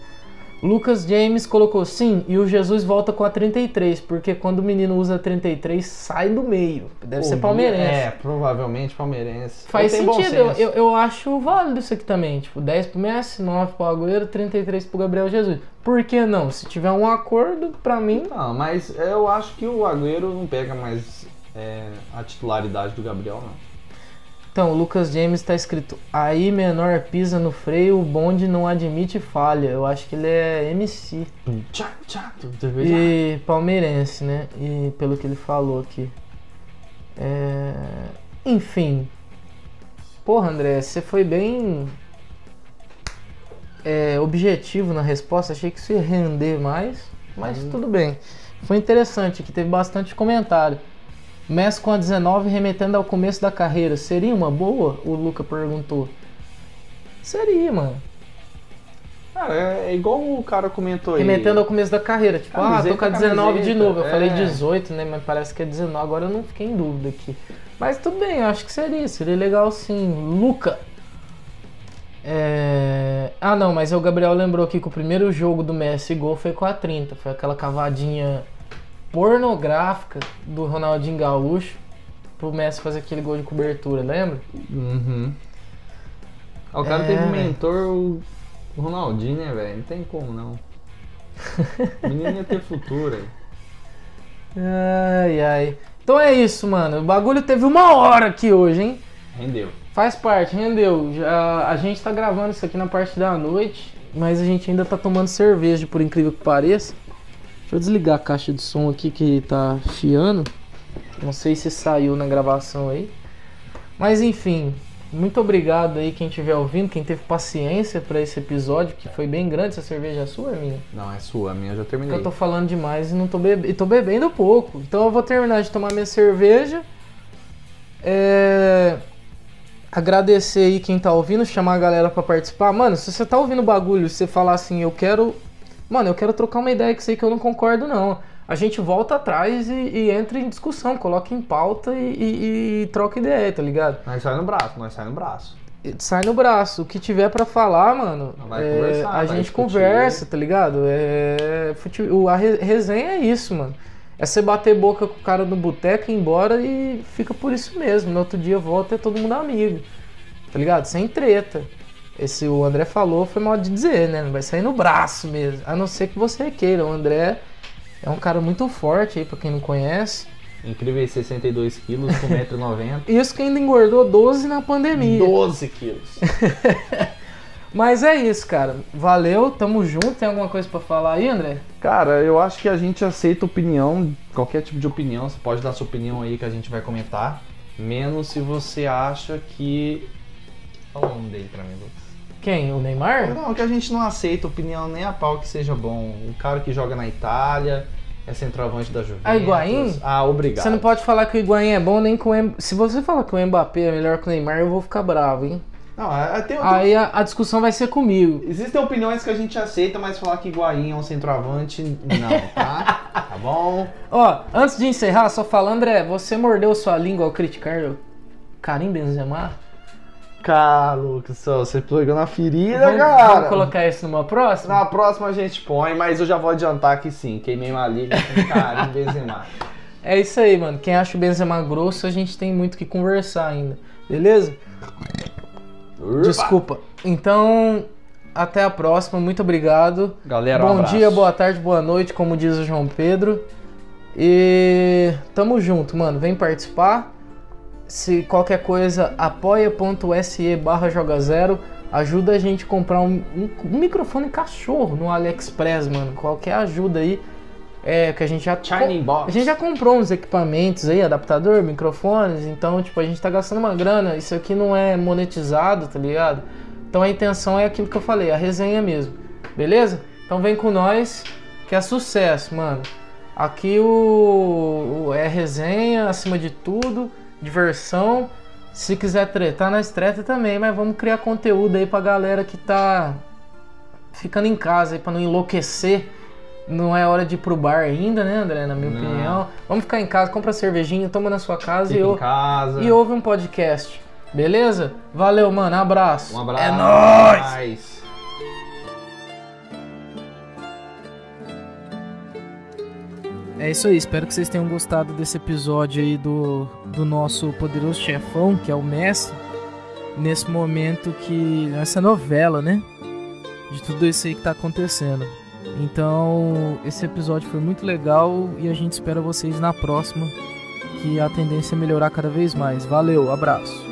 [SPEAKER 4] Lucas James colocou sim, e o Jesus volta com a 33, porque quando o menino usa 33, sai do meio. Deve ser
[SPEAKER 3] Pô,
[SPEAKER 4] palmeirense.
[SPEAKER 3] É, provavelmente palmeirense.
[SPEAKER 4] Faz sentido, eu, eu, eu acho válido isso aqui também. Tipo, 10 pro Messi, 9 pro Agüero, 33 pro Gabriel Jesus. Por que não? Se tiver um acordo, pra mim.
[SPEAKER 3] Não, mas eu acho que o Agüero não pega mais é, a titularidade do Gabriel, não.
[SPEAKER 4] Então, o Lucas James tá escrito: aí menor pisa no freio, o bonde não admite falha. Eu acho que ele é MC. E palmeirense, né? E pelo que ele falou aqui. É... Enfim. Porra, André, você foi bem é, objetivo na resposta. Achei que isso ia render mais, mas tudo bem. Foi interessante, que teve bastante comentário. Messi com a 19 remetendo ao começo da carreira. Seria uma boa? O Luca perguntou. Seria, mano.
[SPEAKER 3] Cara, é, é igual o cara comentou aí.
[SPEAKER 4] Remetendo ao começo da carreira. Tipo, ah,
[SPEAKER 3] Camiseta,
[SPEAKER 4] tô com a 19 de
[SPEAKER 3] camiseta,
[SPEAKER 4] novo. Eu
[SPEAKER 3] é.
[SPEAKER 4] falei 18, né? Mas parece que é 19. Agora eu não fiquei em dúvida aqui. Mas tudo bem, eu acho que seria. Seria legal sim. Luca. É... Ah, não, mas o Gabriel lembrou aqui que o primeiro jogo do Messi gol foi com a 30. Foi aquela cavadinha pornográfica do Ronaldinho Gaúcho pro Messi fazer aquele gol de cobertura, lembra?
[SPEAKER 3] Uhum. O cara
[SPEAKER 4] É,
[SPEAKER 3] teve
[SPEAKER 4] velho.
[SPEAKER 3] mentor o o Ronaldinho, né, velho? Não tem como não. O menino ia ter futuro. aí.
[SPEAKER 4] Ai, ai. Então é isso, mano. O bagulho teve uma hora aqui hoje, hein?
[SPEAKER 3] Rendeu.
[SPEAKER 4] Faz parte, rendeu. Já, a gente tá gravando isso aqui na parte da noite, mas a gente ainda tá tomando cerveja, por incrível que pareça. Deixa eu desligar a caixa de som aqui que tá chiando. Não sei se saiu na gravação aí. Mas enfim, Muito obrigado aí quem estiver ouvindo, quem teve paciência para esse episódio, que foi bem grande. Essa cerveja é sua, minha?
[SPEAKER 3] Não, é sua, a minha eu já terminei.
[SPEAKER 4] Eu tô falando demais e não tô bebendo. E tô bebendo pouco. Então eu vou terminar de tomar minha cerveja. É... Agradecer aí quem tá ouvindo, chamar a galera para participar. Mano, se você tá ouvindo o bagulho, você falar assim, eu quero. Mano, eu quero trocar uma ideia que sei que eu não concordo, não. A gente volta atrás e, e entra em discussão, coloca em pauta e, e, e troca ideia, tá ligado?
[SPEAKER 3] Nós sai no braço, nós sai no braço.
[SPEAKER 4] sai no braço. O que tiver para falar, mano, é, a gente discutir. conversa, tá ligado? É, a resenha é isso, mano. É você bater boca com o cara no boteco, ir embora e fica por isso mesmo. No outro dia volta e é todo mundo amigo. Tá ligado? Sem treta. Esse o André falou foi mal de dizer, né? Não vai sair no braço mesmo. A não ser que você queira. O André é um cara muito forte aí, pra quem não conhece.
[SPEAKER 3] Incrível 62 quilos com 1,90m.
[SPEAKER 4] Isso que ainda engordou 12 na pandemia.
[SPEAKER 3] 12 quilos.
[SPEAKER 4] Mas é isso, cara. Valeu, tamo junto. Tem alguma coisa para falar aí, André?
[SPEAKER 3] Cara, eu acho que a gente aceita opinião, qualquer tipo de opinião. Você pode dar sua opinião aí que a gente vai comentar. Menos se você acha que. Fala o nome dele pra mim, Lucas.
[SPEAKER 4] Quem? O Neymar?
[SPEAKER 3] Não, que a gente não aceita opinião nem a pau que seja bom. O cara que joga na Itália, é centroavante da Juventus.
[SPEAKER 4] Ah, Higuaín?
[SPEAKER 3] Ah, obrigado.
[SPEAKER 4] Você não pode falar que o Higuaín é bom nem com o Se você falar que o Mbappé é melhor que o Neymar, eu vou ficar bravo, hein?
[SPEAKER 3] Não, é, tem,
[SPEAKER 4] Aí a, a, discussão vai ser comigo.
[SPEAKER 3] Existem opiniões que a gente aceita, mas falar que Higuaín é um centroavante, não, tá? tá bom?
[SPEAKER 4] Ó, antes de encerrar, só falando, André, você mordeu sua língua ao criticar o Karim Benzema?
[SPEAKER 3] Cara, Lucas, você pegou na ferida, vamos, cara.
[SPEAKER 4] Vamos colocar isso numa próxima?
[SPEAKER 3] Na próxima a gente põe, mas eu já vou adiantar que sim, queimei uma liga com Karim Benzema.
[SPEAKER 4] É isso aí, mano. Quem acha o Benzema grosso, a gente tem muito que conversar ainda. Beleza? Desculpa. Então, até a próxima. Muito obrigado.
[SPEAKER 3] Galera,
[SPEAKER 4] Bom
[SPEAKER 3] um
[SPEAKER 4] dia, boa tarde, boa noite, como diz o João Pedro. E tamo junto, mano. Vem participar. Se qualquer coisa, apoia.se barra joga zero. Ajuda a gente a comprar um, um, um microfone cachorro no AliExpress, mano. Qualquer ajuda aí. É, que a gente já
[SPEAKER 3] A
[SPEAKER 4] gente já comprou uns equipamentos aí, adaptador, microfones, então tipo, a gente tá gastando uma grana, isso aqui não é monetizado, tá ligado? Então a intenção é aquilo que eu falei, a resenha mesmo. Beleza? Então vem com nós, que é sucesso, mano. Aqui o, o é resenha acima de tudo, diversão. Se quiser tretar, nós treta também, mas vamos criar conteúdo aí pra galera que tá ficando em casa aí pra não enlouquecer não é hora de ir pro bar ainda, né, André? Na minha não. opinião. Vamos ficar em casa, compra cervejinha, toma na sua casa
[SPEAKER 3] Fica
[SPEAKER 4] e,
[SPEAKER 3] em casa.
[SPEAKER 4] e ouve um podcast. Beleza? Valeu, mano. Abraço.
[SPEAKER 3] Um abraço. É
[SPEAKER 4] nóis! É isso aí, espero que vocês tenham gostado desse episódio aí do, do nosso poderoso chefão, que é o Messi. Nesse momento que. essa novela, né? De tudo isso aí que tá acontecendo. Então, esse episódio foi muito legal e a gente espera vocês na próxima, que a tendência é melhorar cada vez mais. Valeu, abraço.